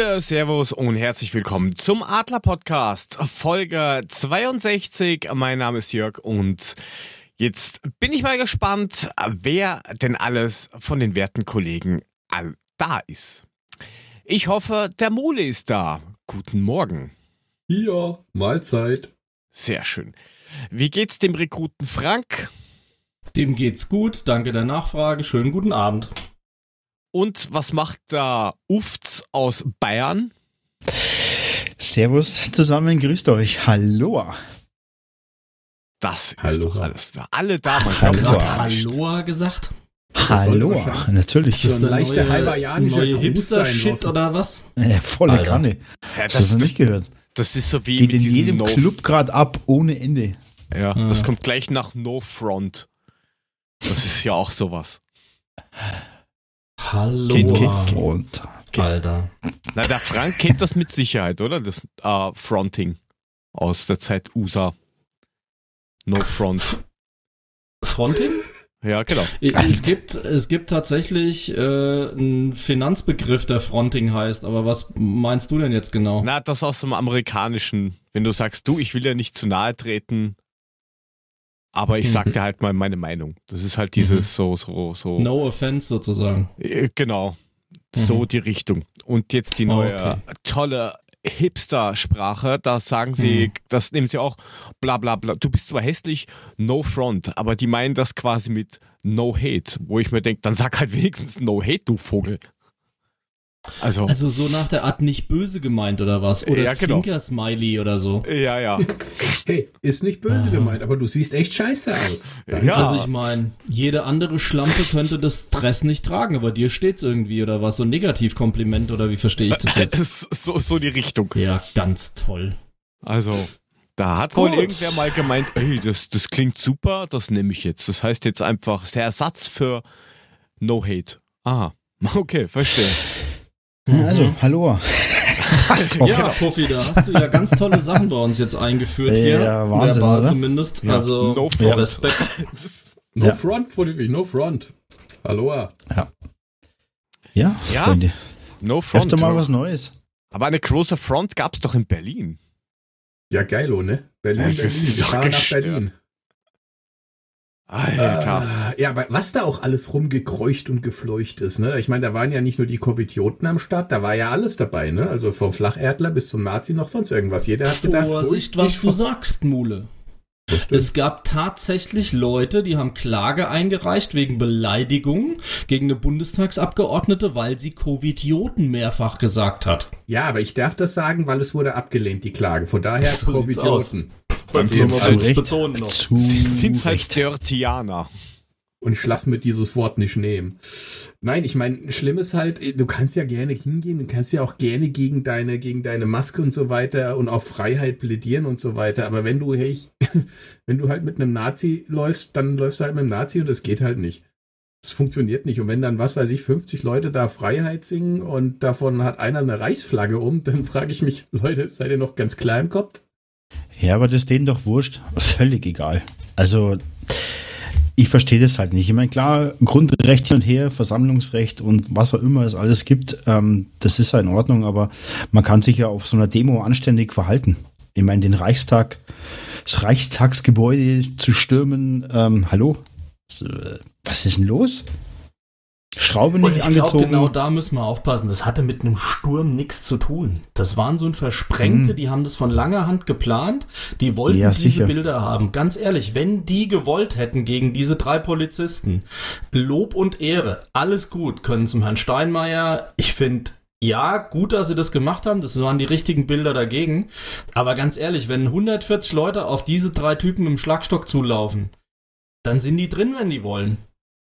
Gute, Servus und herzlich willkommen zum Adler Podcast, Folge 62. Mein Name ist Jörg und jetzt bin ich mal gespannt, wer denn alles von den werten Kollegen da ist. Ich hoffe, der Mole ist da. Guten Morgen. Ja, Mahlzeit. Sehr schön. Wie geht's dem Rekruten Frank? Dem geht's gut, danke der Nachfrage. Schönen guten Abend. Und was macht da Ufts aus Bayern? Servus zusammen, grüßt euch. Hallo. Das ist Hallo. doch alles da. Alle da, Hallo. Hallo gesagt? Hallo, natürlich. Das ist so ein leichter hawaiianischer Hipster-Shit oder was? Ja, volle Alter. Kanne. Ja, das, Hast du nicht gehört? Das ist so wie Geht in jedem no Club gerade ab, ohne Ende. Ja, ja, das kommt gleich nach No Front. Das ist ja auch sowas. Hallo. Kind, kind, Front. Alter. Na, der Frank kennt das mit Sicherheit, oder? Das äh, Fronting aus der Zeit USA. No Front. Fronting? Ja, genau. Es gibt, es gibt tatsächlich äh, einen Finanzbegriff, der Fronting heißt, aber was meinst du denn jetzt genau? Na, das aus dem Amerikanischen. Wenn du sagst, du, ich will ja nicht zu nahe treten, aber ich sag dir halt mal meine Meinung. Das ist halt dieses mhm. so, so, so. No offense sozusagen. Äh, genau. So mhm. die Richtung. Und jetzt die neue okay. tolle Hipster-Sprache, da sagen sie, mhm. das nehmen sie auch, bla bla bla. Du bist zwar hässlich, no front, aber die meinen das quasi mit no hate, wo ich mir denke, dann sag halt wenigstens no hate, du Vogel. Also, also so nach der Art nicht böse gemeint oder was? Oder ja, genau. Zwinker-Smiley oder so. Ja, ja. hey, ist nicht böse ah. gemeint, aber du siehst echt scheiße aus. Ja. Also ich meine, jede andere Schlampe könnte das Stress nicht tragen, aber dir steht's irgendwie oder was? So ein Negativkompliment oder wie verstehe ich das jetzt? so, so die Richtung. Ja, ganz toll. Also, da hat Gut. wohl irgendwer mal gemeint, ey, das, das klingt super, das nehme ich jetzt. Das heißt jetzt einfach der Ersatz für No Hate. Ah, okay, verstehe. Also, mhm. hallo. ja, Puffi, da hast du ja ganz tolle Sachen bei uns jetzt eingeführt hier. Ja, Wahnsinn, Bar zumindest. Ja. Also, no front. Respekt. no ja. front, Puffi, no front. Hallo. Ja. Ja, ja. Freunde. No front. Öfter mal was Neues. Aber eine große Front gab's doch in Berlin. Ja, geilo, ne? Berlin, ja, Berlin. Ich fahre nach Berlin. Alter. Äh, ja, aber was da auch alles rumgekreucht und gefleucht ist, ne? Ich meine, da waren ja nicht nur die Covidioten am Start, da war ja alles dabei, ne? Also vom Flacherdler bis zum Nazi noch sonst irgendwas. Jeder hat gedacht, Vorsicht, was du sagst, Mule. Es gab tatsächlich Leute, die haben Klage eingereicht wegen Beleidigung gegen eine Bundestagsabgeordnete, weil sie Covidioten mehrfach gesagt hat. Ja, aber ich darf das sagen, weil es wurde abgelehnt, die Klage. Von daher so Covidioten. Dann sind es halt, betonen noch. Zu sind's halt Dirtianer. Und ich lass mir dieses Wort nicht nehmen. Nein, ich meine, schlimm ist halt, du kannst ja gerne hingehen, du kannst ja auch gerne gegen deine, gegen deine Maske und so weiter und auf Freiheit plädieren und so weiter. Aber wenn du, hey, wenn du halt mit einem Nazi läufst, dann läufst du halt mit einem Nazi und das geht halt nicht. Das funktioniert nicht. Und wenn dann, was weiß ich, 50 Leute da Freiheit singen und davon hat einer eine Reichsflagge um, dann frage ich mich, Leute, seid ihr noch ganz klar im Kopf? Ja, aber das ist denen doch wurscht. Völlig egal. Also, ich verstehe das halt nicht. Ich meine, klar, Grundrecht hin und her, Versammlungsrecht und was auch immer es alles gibt, ähm, das ist ja in Ordnung, aber man kann sich ja auf so einer Demo anständig verhalten. Ich meine, den Reichstag, das Reichstagsgebäude zu stürmen, ähm, hallo? Was ist denn los? Schraube nicht ich angezogen. Glaub, genau da müssen wir aufpassen. Das hatte mit einem Sturm nichts zu tun. Das waren so ein Versprengte, hm. die haben das von langer Hand geplant. Die wollten ja, diese sicher. Bilder haben. Ganz ehrlich, wenn die gewollt hätten gegen diese drei Polizisten, Lob und Ehre, alles gut, können zum Herrn Steinmeier. Ich finde, ja, gut, dass sie das gemacht haben. Das waren die richtigen Bilder dagegen. Aber ganz ehrlich, wenn 140 Leute auf diese drei Typen im Schlagstock zulaufen, dann sind die drin, wenn die wollen.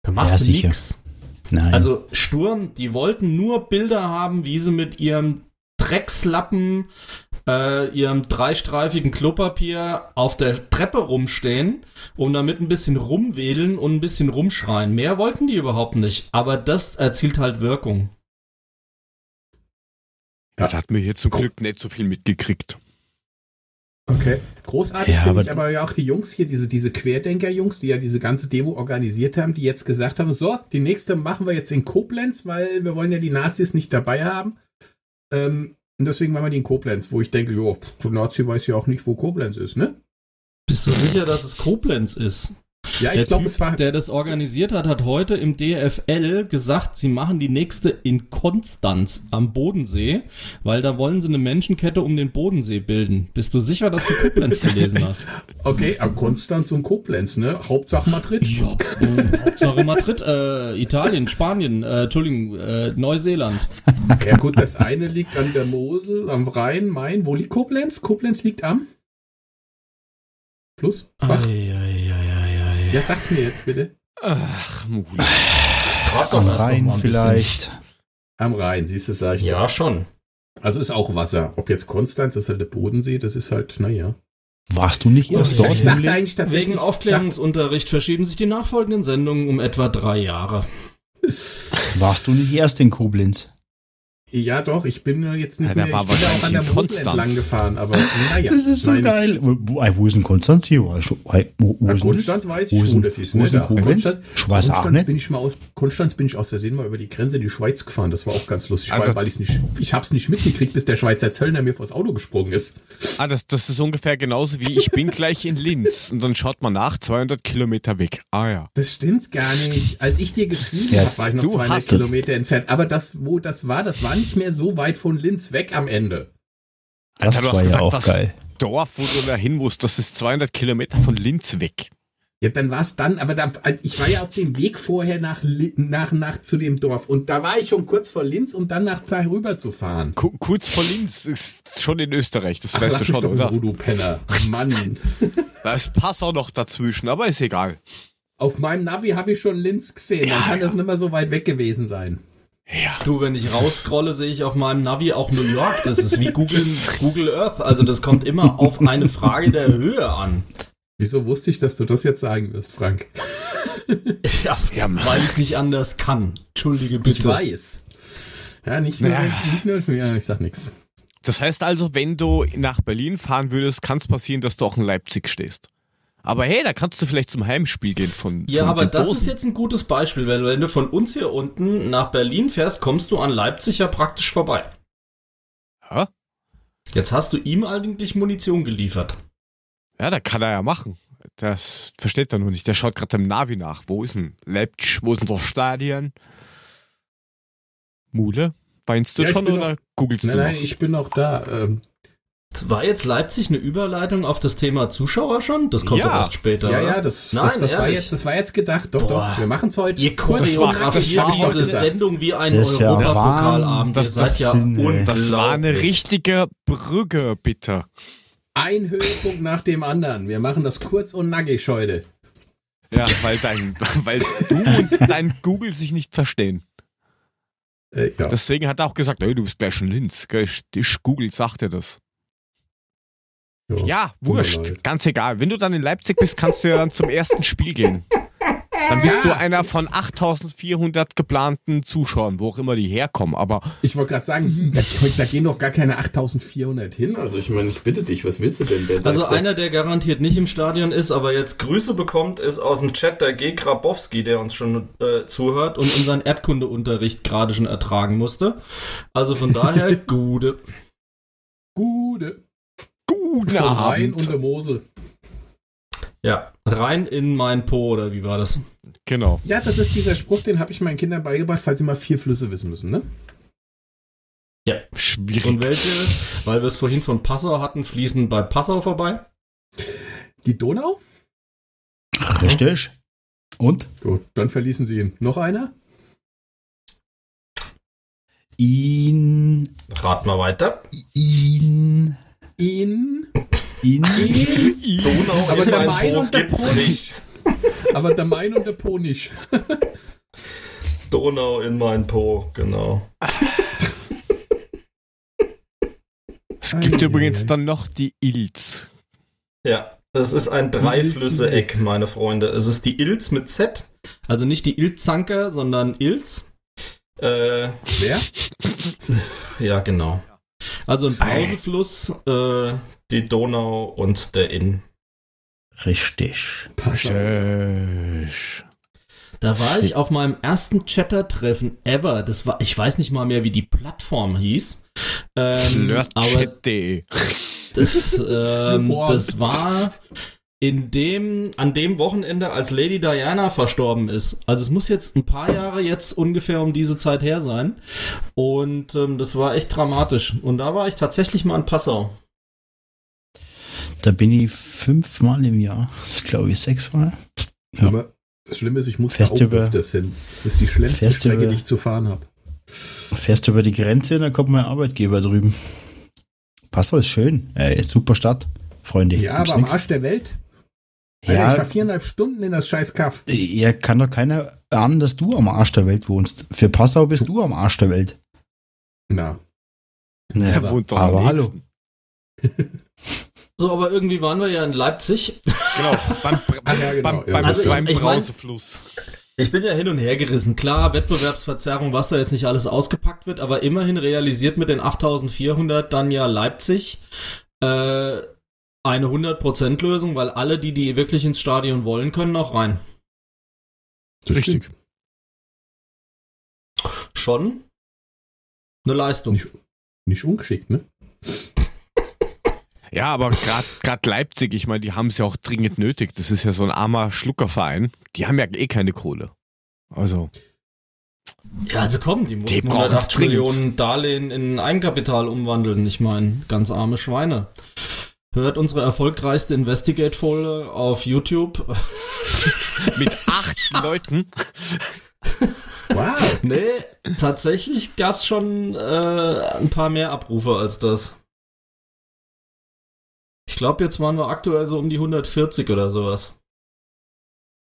Da machst ja, du nichts. Nein. Also Sturm, die wollten nur Bilder haben, wie sie mit ihrem Dreckslappen, äh, ihrem dreistreifigen Klopapier auf der Treppe rumstehen und damit ein bisschen rumwedeln und ein bisschen rumschreien. Mehr wollten die überhaupt nicht. Aber das erzielt halt Wirkung. Ja, da hat mir hier zum Glück nicht so viel mitgekriegt. Okay. Großartig ja, finde ich aber ja auch die Jungs hier, diese, diese Querdenker-Jungs, die ja diese ganze Demo organisiert haben, die jetzt gesagt haben, so, die nächste machen wir jetzt in Koblenz, weil wir wollen ja die Nazis nicht dabei haben. Ähm, und deswegen waren wir die in Koblenz, wo ich denke, jo, Nazi weiß ja auch nicht, wo Koblenz ist, ne? Bist du sicher, dass es Koblenz ist? Ja, ich glaube, es war. Der das organisiert hat, hat heute im DFL gesagt, sie machen die nächste in Konstanz am Bodensee, weil da wollen sie eine Menschenkette um den Bodensee bilden. Bist du sicher, dass du Koblenz gelesen hast? Okay, Konstanz und Koblenz, ne? Hauptsache Madrid. Ja, äh, Hauptsache Madrid, äh, Italien, Spanien, äh, Entschuldigung, äh, Neuseeland. Ja gut, das eine liegt an der Mosel, am Rhein, Main. Wo liegt Koblenz? Koblenz liegt am Plus? Bach? Ei, ei, ja, sag's mir jetzt bitte. Ach, Muli. Am Rhein vielleicht. Am Rhein, siehst du, sag ich. Ja, schon. Also ist auch Wasser. Ob jetzt Konstanz, das ist halt der Bodensee, das ist halt, naja. Warst du nicht erst dort? Ich dachte eigentlich tatsächlich. Wegen Aufklärungsunterricht verschieben sich die nachfolgenden Sendungen um etwa drei Jahre. Warst du nicht erst in Koblenz? Ja, doch, ich bin jetzt nicht ja, mehr, ich bin auch an der Mosel entlang gefahren, aber naja. Das ist so nein. geil. Wo, wo ist denn Konstanz hier? Wo, wo, wo ist Konstanz weiß ich schon, das ist, wo ist ne? Koblenz? Konstanz, Konstanz bin ich mal aus, Konstanz bin ich aus der Sinn mal über die Grenze in die Schweiz gefahren, das war auch ganz lustig, also, weil ich nicht, ich hab's nicht mitgekriegt, bis der Schweizer Zöllner mir vors Auto gesprungen ist. Ah, das, das ist ungefähr genauso wie ich bin gleich in Linz und dann schaut man nach, 200 Kilometer weg. Ah ja. Das stimmt gar nicht. Als ich dir geschrieben ja, habe, war ich noch 200 Kilometer entfernt, aber das, wo das war, das war nicht mehr so weit von Linz weg am Ende. Das Alter, war ja auch geil. Dorf, wo du da hin musst, das ist 200 Kilometer von Linz weg. Ja, dann war es dann, aber da, ich war ja auf dem Weg vorher nach, nach, nach zu dem Dorf und da war ich schon kurz vor Linz, um dann nach da rüber zu fahren. Ku kurz vor Linz ist schon in Österreich, das Ach, weißt du schon, doch oder? du Penner. Mann. da ist Pass auch noch dazwischen, aber ist egal. Auf meinem Navi habe ich schon Linz gesehen, ja, dann kann ja. das nicht mehr so weit weg gewesen sein. Ja. Du, wenn ich rausscrolle, sehe ich auf meinem Navi auch New York. Das ist wie Google, Google Earth. Also das kommt immer auf eine Frage der Höhe an. Wieso wusste ich, dass du das jetzt sagen wirst, Frank? ja, ja weil ich nicht anders kann. Entschuldige bitte. Ich weiß. Ja, nicht nur, ja. nicht nur für mich, ich sag nichts. Das heißt also, wenn du nach Berlin fahren würdest, kann es passieren, dass du auch in Leipzig stehst. Aber hey, da kannst du vielleicht zum Heimspiel gehen von. Ja, von aber das Dosen. ist jetzt ein gutes Beispiel, weil wenn du von uns hier unten nach Berlin fährst, kommst du an Leipzig ja praktisch vorbei. Ja? Jetzt hast du ihm eigentlich Munition geliefert. Ja, da kann er ja machen. Das versteht er nur nicht. Der schaut gerade im Navi nach. Wo ist denn Leipzig? Wo ist denn das Stadion? Mule? Weinst du ja, schon oder noch, googelst nein, du Nein, ich bin noch da. Ähm, war jetzt Leipzig eine Überleitung auf das Thema Zuschauer schon? Das kommt ja. erst später. Ja, ja, das, Nein, das, das war, jetzt, das war jetzt gedacht. Doch, Boah. doch, wir machen es heute. Ihr choreografiert diese Sendung wie ein Europapokalabend. Das, das, ja das war eine richtige Brücke, bitte. Ein Höhepunkt nach dem anderen. Wir machen das kurz und nackig heute. Ja, weil, dein, weil du und dein Google sich nicht verstehen. Äh, ja. Deswegen hat er auch gesagt, hey, du bist gleich schon Linz. Google sagt dir das. Ja, ja wurscht, ganz egal. Wenn du dann in Leipzig bist, kannst du ja dann zum ersten Spiel gehen. Dann bist ja. du einer von 8400 geplanten Zuschauern, wo auch immer die herkommen. Aber ich wollte gerade sagen, mhm. da, da, gehen doch gar keine 8400 hin. Also ich meine, ich bitte dich, was willst du denn? Der, also der, einer, der garantiert nicht im Stadion ist, aber jetzt Grüße bekommt, ist aus dem Chat der G. Grabowski, der uns schon äh, zuhört und unseren Erdkundeunterricht gerade schon ertragen musste. Also von daher, Gude. Gude. Von Abend. Rhein und der Mosel. Ja, rein in mein Po, oder wie war das? Genau. Ja, das ist dieser Spruch, den habe ich meinen Kindern beigebracht, falls sie mal vier Flüsse wissen müssen, ne? Ja. Schwierig. Und welche, weil wir es vorhin von Passau hatten, fließen bei Passau vorbei? Die Donau? Richtig. Und? Gut, dann verließen sie ihn. Noch einer? Ihn. Rat mal weiter. Ihn in in, in Donau aber der Main und der Po nicht. Aber der Main und der Po nicht. Donau in mein Po, genau. Es gibt übrigens dann noch die Ilz. Ja, das ist ein Dreiflüsse-Eck, meine Freunde. Es ist die Ilz mit Z, also nicht die Ilzanker, sondern Ilz. Äh, Wer? ja, genau. Also ein Pausefluss, äh, die Donau und der Inn. Richtig. Richtig. Da war ich auf meinem ersten Chatter-Treffen ever. Das war, ich weiß nicht mal mehr, wie die Plattform hieß. Ähm, aber das, ähm, das war in dem, an dem Wochenende, als Lady Diana verstorben ist. Also es muss jetzt ein paar Jahre jetzt ungefähr um diese Zeit her sein. Und ähm, das war echt dramatisch. Und da war ich tatsächlich mal in Passau. Da bin ich fünfmal im Jahr. Das glaube ich sechsmal. Ja. Aber das Schlimme ist, ich muss Fährst da auch öfters hin. Das ist die schlimmste Strecke, über, die ich zu fahren habe. Fährst du über die Grenze, dann kommt mein Arbeitgeber drüben. Passau ist schön. Äh, super Stadt, Freunde. Ja, aber am Arsch der Welt. Alter, ja, ich war viereinhalb Stunden in das scheiß Kaff. Ja, kann doch keiner ahnen, dass du am Arsch der Welt wohnst. Für Passau bist du am Arsch der Welt. Na. Ja, er wohnt doch aber hallo. So, aber irgendwie waren wir ja in Leipzig. Genau, beim, ja, genau, beim, beim, also beim ich, Brausefluss. Ich bin ja hin und her gerissen. Klar, Wettbewerbsverzerrung, was da jetzt nicht alles ausgepackt wird, aber immerhin realisiert mit den 8400 dann ja Leipzig äh, eine 100% Lösung, weil alle, die die wirklich ins Stadion wollen, können auch rein. Das Richtig. Schon eine Leistung. Nicht, nicht ungeschickt, ne? Ja, aber gerade Leipzig, ich meine, die haben es ja auch dringend nötig. Das ist ja so ein armer Schluckerverein. Die haben ja eh keine Kohle. Also. Ja, also komm, die mussten die 180 Millionen Darlehen in Eigenkapital umwandeln. Ich meine, ganz arme Schweine. Hört unsere erfolgreichste Investigate-Folge auf YouTube. Mit acht Leuten. Wow. Nee, tatsächlich gab's schon äh, ein paar mehr Abrufe als das. Ich glaube, jetzt waren wir aktuell so um die 140 oder sowas.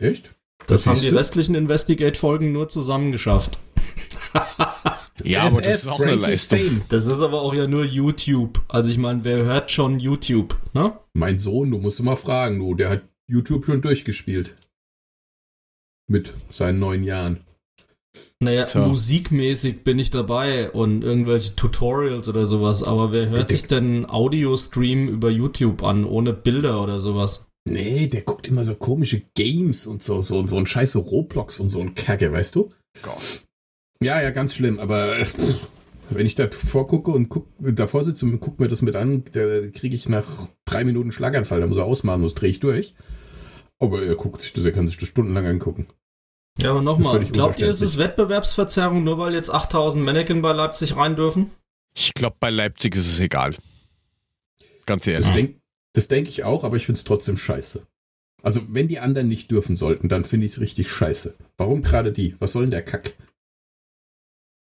Echt? Das, das haben die du? restlichen Investigate-Folgen nur zusammen Ja, aber das ist auch eine Leistung. Das ist aber auch ja nur YouTube. Also ich meine, wer hört schon YouTube, ne? Mein Sohn, du musst mal fragen, du, der hat YouTube schon durchgespielt. Mit seinen neun Jahren. Naja, so. musikmäßig bin ich dabei und irgendwelche Tutorials oder sowas, aber wer hört sich denn Audio-Stream über YouTube an, ohne Bilder oder sowas? Nee, der guckt immer so komische Games und so, so, so ein scheiße Roblox und so ein Kacke, weißt du? Gott. Ja, ja, ganz schlimm, aber äh, pff, wenn ich da vorgucke und guck, davor sitze und gucke mir das mit an, da kriege ich nach drei Minuten Schlaganfall, da muss er ausmachen, sonst drehe ich durch. Aber er guckt sich das, er kann sich das stundenlang angucken. Ja, aber nochmal, glaubt ihr, ist es Wettbewerbsverzerrung, nur weil jetzt 8000 Mannequin bei Leipzig rein dürfen? Ich glaube, bei Leipzig ist es egal. Ganz ehrlich. Das denke denk ich auch, aber ich finde es trotzdem scheiße. Also, wenn die anderen nicht dürfen sollten, dann finde ich es richtig scheiße. Warum gerade die? Was soll denn der Kack?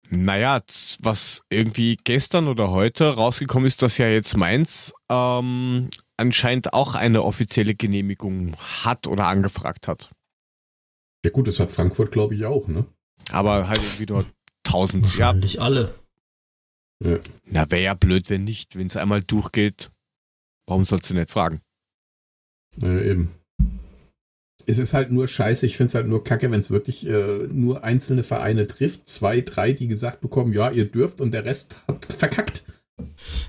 Naja, was irgendwie gestern oder heute rausgekommen ist, dass ja jetzt Mainz ähm, anscheinend auch eine offizielle Genehmigung hat oder angefragt hat. Ja gut, das hat Frankfurt, glaube ich, auch, ne? Aber halt irgendwie nur tausend. Wahrscheinlich ja. alle. Ja. Na, wäre ja blöd, wenn nicht. Wenn es einmal durchgeht, warum sollst du nicht fragen? Ja, eben es ist halt nur scheiße, ich finde es halt nur kacke, wenn es wirklich äh, nur einzelne Vereine trifft. Zwei, drei, die gesagt bekommen, ja, ihr dürft und der Rest hat verkackt.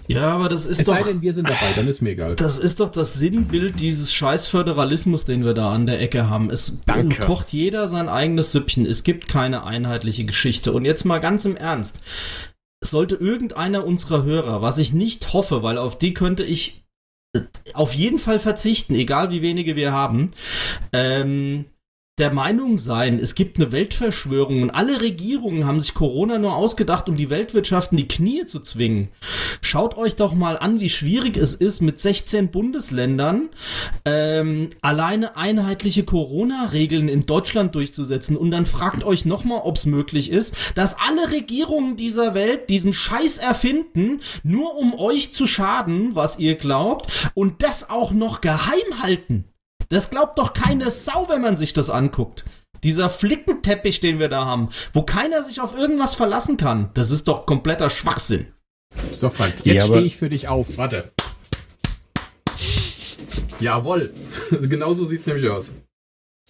Ja, aber das ist es doch. Es sei denn, wir sind dabei, dann ist mir egal. Das ist doch das Sinnbild dieses scheiß Föderalismus, den wir da an der Ecke haben. Es Danke. kocht jeder sein eigenes Süppchen. Es gibt keine einheitliche Geschichte. Und jetzt mal ganz im Ernst. Sollte irgendeiner unserer Hörer, was ich nicht hoffe, weil auf die könnte ich auf jeden Fall verzichten, egal wie wenige wir haben. Ähm, der Meinung sein, es gibt eine Weltverschwörung und alle Regierungen haben sich Corona nur ausgedacht, um die Weltwirtschaft in die Knie zu zwingen. Schaut euch doch mal an, wie schwierig es ist, mit 16 Bundesländern ähm, alleine einheitliche Corona-Regeln in Deutschland durchzusetzen. Und dann fragt euch nochmal, ob es möglich ist, dass alle Regierungen dieser Welt diesen Scheiß erfinden, nur um euch zu schaden, was ihr glaubt, und das auch noch geheim halten. Das glaubt doch keine Sau, wenn man sich das anguckt. Dieser Flickenteppich, den wir da haben, wo keiner sich auf irgendwas verlassen kann, das ist doch kompletter Schwachsinn. So, Frank, jetzt ja, stehe ich für dich auf. Warte. Jawoll. Genauso sieht's nämlich aus.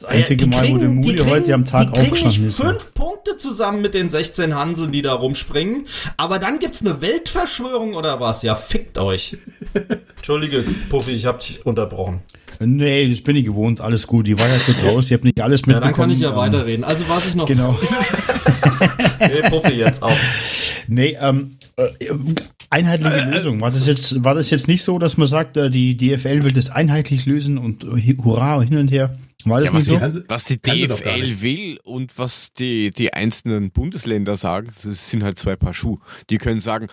Das einzige ja, Mal, wo der Muli heute am Tag aufgestanden ist. fünf Punkte zusammen mit den 16 Hanseln, die da rumspringen. Aber dann gibt's eine Weltverschwörung oder was? Ja, fickt euch. Entschuldige, Puffy, ich hab dich unterbrochen. Nee, das bin ich gewohnt. Alles gut. Ich war ja kurz raus. Ich habe nicht alles mitbekommen. Ja, dann kann ich ja ähm, weiterreden. Also was ich noch Genau. nee, Puffy jetzt auch. Nee, ähm, äh, einheitliche Lösung. War das jetzt, war das jetzt nicht so, dass man sagt, äh, die DFL will das einheitlich lösen und hurra hin und her? War das ja, nicht so? Die, was die DFL will und was die, die einzelnen Bundesländer sagen, das sind halt zwei Paar Schuhe. Die können sagen,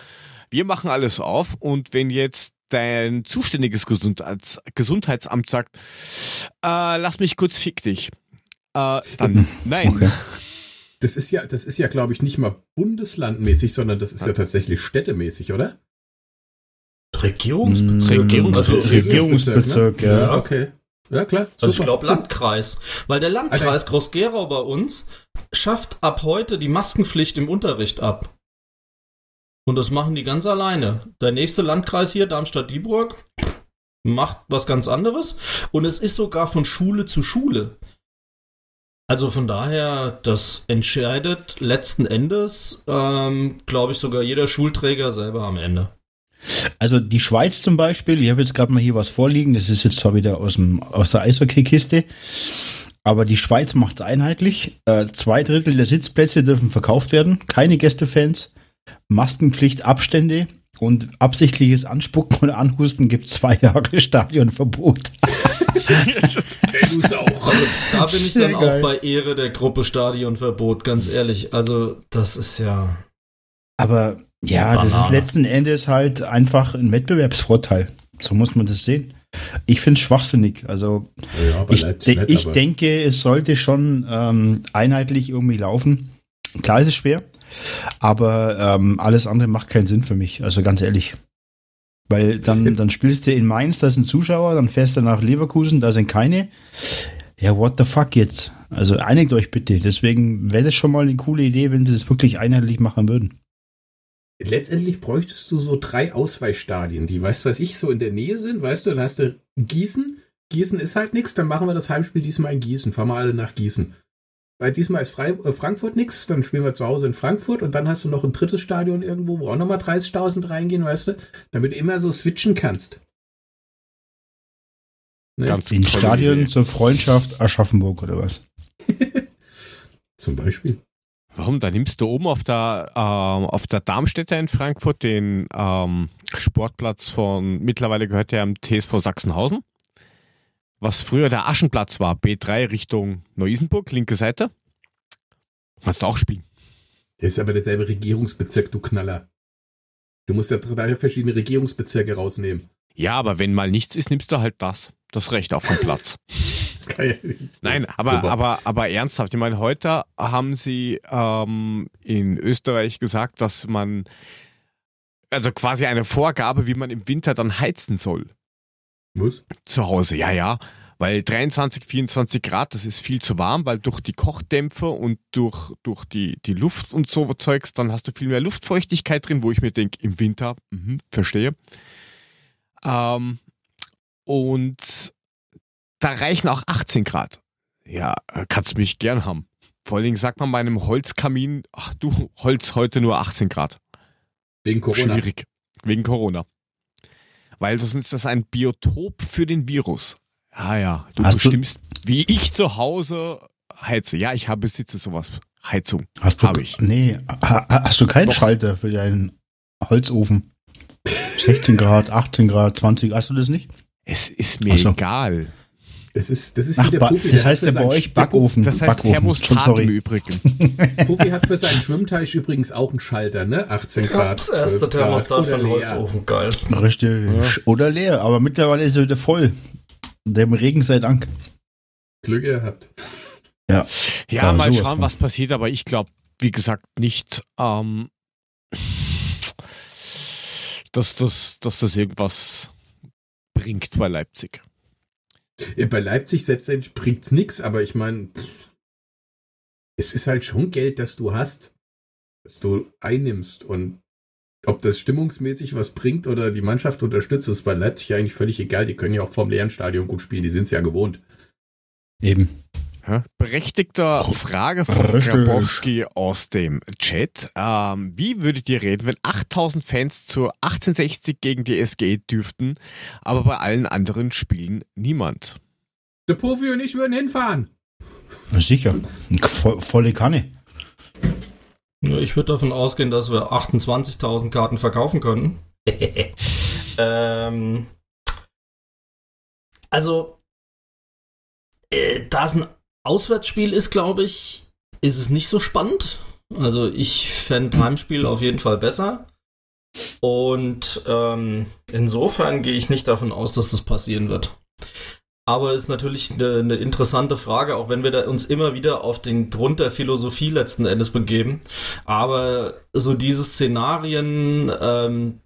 wir machen alles auf und wenn jetzt dein zuständiges Gesundheits Gesundheitsamt sagt, äh, lass mich kurz fick dich, äh, dann nein. Okay. Das ist ja, das ist ja, glaube ich, nicht mal bundeslandmäßig, sondern das ist ja, ja tatsächlich städtemäßig, oder? Regierungsbezirk. Regierungsbezirk, also Regierungsbezirk ne? ja. ja. okay. Ja, klar. Also ich glaube Landkreis. Weil der Landkreis Groß-Gerau bei uns schafft ab heute die Maskenpflicht im Unterricht ab. Und das machen die ganz alleine. Der nächste Landkreis hier, Darmstadt-Dieburg, macht was ganz anderes. Und es ist sogar von Schule zu Schule. Also von daher, das entscheidet letzten Endes, ähm, glaube ich, sogar jeder Schulträger selber am Ende. Also die Schweiz zum Beispiel, ich habe jetzt gerade mal hier was vorliegen, das ist jetzt zwar wieder aus, dem, aus der Eishockey-Kiste, aber die Schweiz macht es einheitlich. Äh, zwei Drittel der Sitzplätze dürfen verkauft werden, keine Gästefans. Maskenpflicht, Abstände und absichtliches Anspucken oder Anhusten gibt zwei Jahre Stadionverbot. du auch. Also, da bin ich Sehr dann geil. auch bei Ehre der Gruppe Stadionverbot, ganz ehrlich. Also, das ist ja. Aber ja, Banane. das ist letzten Endes halt einfach ein Wettbewerbsvorteil. So muss man das sehen. Ich finde es schwachsinnig. Also ja, ich, de ich denke, es sollte schon ähm, einheitlich irgendwie laufen. Klar ist es schwer, aber ähm, alles andere macht keinen Sinn für mich, also ganz ehrlich. Weil dann, dann spielst du in Mainz, da sind Zuschauer, dann fährst du nach Leverkusen, da sind keine. Ja, what the fuck jetzt? Also einigt euch bitte. Deswegen wäre das schon mal eine coole Idee, wenn sie es wirklich einheitlich machen würden. Letztendlich bräuchtest du so drei Ausweichstadien, die, weißt was ich, so in der Nähe sind, weißt du, dann hast du Gießen. Gießen ist halt nichts, dann machen wir das Heimspiel diesmal in Gießen, fahren wir alle nach Gießen. Weil diesmal ist Fre äh, Frankfurt nichts, dann spielen wir zu Hause in Frankfurt und dann hast du noch ein drittes Stadion irgendwo, wo auch nochmal 30.000 reingehen, weißt du, damit du immer so switchen kannst. Ne? Ganz in Stadion Idee. zur Freundschaft Aschaffenburg oder was? Zum Beispiel. Warum? Da nimmst du oben auf der, ähm, auf der Darmstädter in Frankfurt den ähm, Sportplatz von, mittlerweile gehört der am TSV Sachsenhausen was früher der Aschenplatz war, B3 Richtung Neu-Isenburg, linke Seite. Kannst du auch spielen. Der ist aber derselbe Regierungsbezirk, du Knaller. Du musst ja drei verschiedene Regierungsbezirke rausnehmen. Ja, aber wenn mal nichts ist, nimmst du halt das. Das Recht auf den Platz. Nein, aber, aber, aber ernsthaft. Ich meine, heute haben sie ähm, in Österreich gesagt, dass man, also quasi eine Vorgabe, wie man im Winter dann heizen soll. Was? Zu Hause, ja, ja. Weil 23, 24 Grad, das ist viel zu warm, weil durch die Kochdämpfer und durch, durch die, die Luft und so Zeugs, dann hast du viel mehr Luftfeuchtigkeit drin, wo ich mir denke, im Winter, mh, verstehe. Ähm, und da reichen auch 18 Grad. Ja, kannst du mich gern haben. Vor allen Dingen sagt man meinem Holzkamin, ach du, Holz heute nur 18 Grad. Wegen Corona. Schwierig. Wegen Corona weil sonst ist das ein Biotop für den Virus. Ja, ja, du hast bestimmst, du, wie ich zu Hause heize. Ja, ich habe besitze sowas. Heizung. Hast du, ich. Nee, hast du keinen Doch. Schalter für deinen Holzofen? 16 Grad, 18 Grad, 20, hast du das nicht? Es ist mir so. egal. Das ist, das ist Ach, wie der Profi. Das heißt ja bei euch Backofen. Das heißt Backofen. Thermostat im Übrigen. Profi hat für seinen Schwimmteich übrigens auch einen Schalter, ne? 18 Grad. Ja, erster Thermostat für den Holzofen, geil. Richtig. Ja. Oder leer, aber mittlerweile ist er wieder voll. Dem Regen sei Dank. Glück gehabt. Ja. Ja, mal schauen, von. was passiert, aber ich glaube, wie gesagt, nicht, ähm, dass, das, dass das irgendwas bringt bei Leipzig. Bei Leipzig selbst bringt es nichts, aber ich meine, es ist halt schon Geld, das du hast, das du einnimmst. Und ob das stimmungsmäßig was bringt oder die Mannschaft unterstützt, ist bei Leipzig eigentlich völlig egal. Die können ja auch vorm leeren Stadion gut spielen, die sind es ja gewohnt. Eben. Berechtigter Frage von Grabowski aus dem Chat. Ähm, wie würdet ihr reden, wenn 8000 Fans zur 1860 gegen die SG dürften, aber bei allen anderen Spielen niemand? Der Profi und ich würden hinfahren. Sicher. Vo volle Kanne. Ich würde davon ausgehen, dass wir 28.000 Karten verkaufen können. ähm, also, äh, da es ein Auswärtsspiel ist, glaube ich, ist es nicht so spannend. Also ich fände Heimspiel auf jeden Fall besser. Und ähm, insofern gehe ich nicht davon aus, dass das passieren wird. Aber ist natürlich eine, eine, interessante Frage, auch wenn wir uns immer wieder auf den Grund der Philosophie letzten Endes begeben. Aber so diese Szenarien ähm,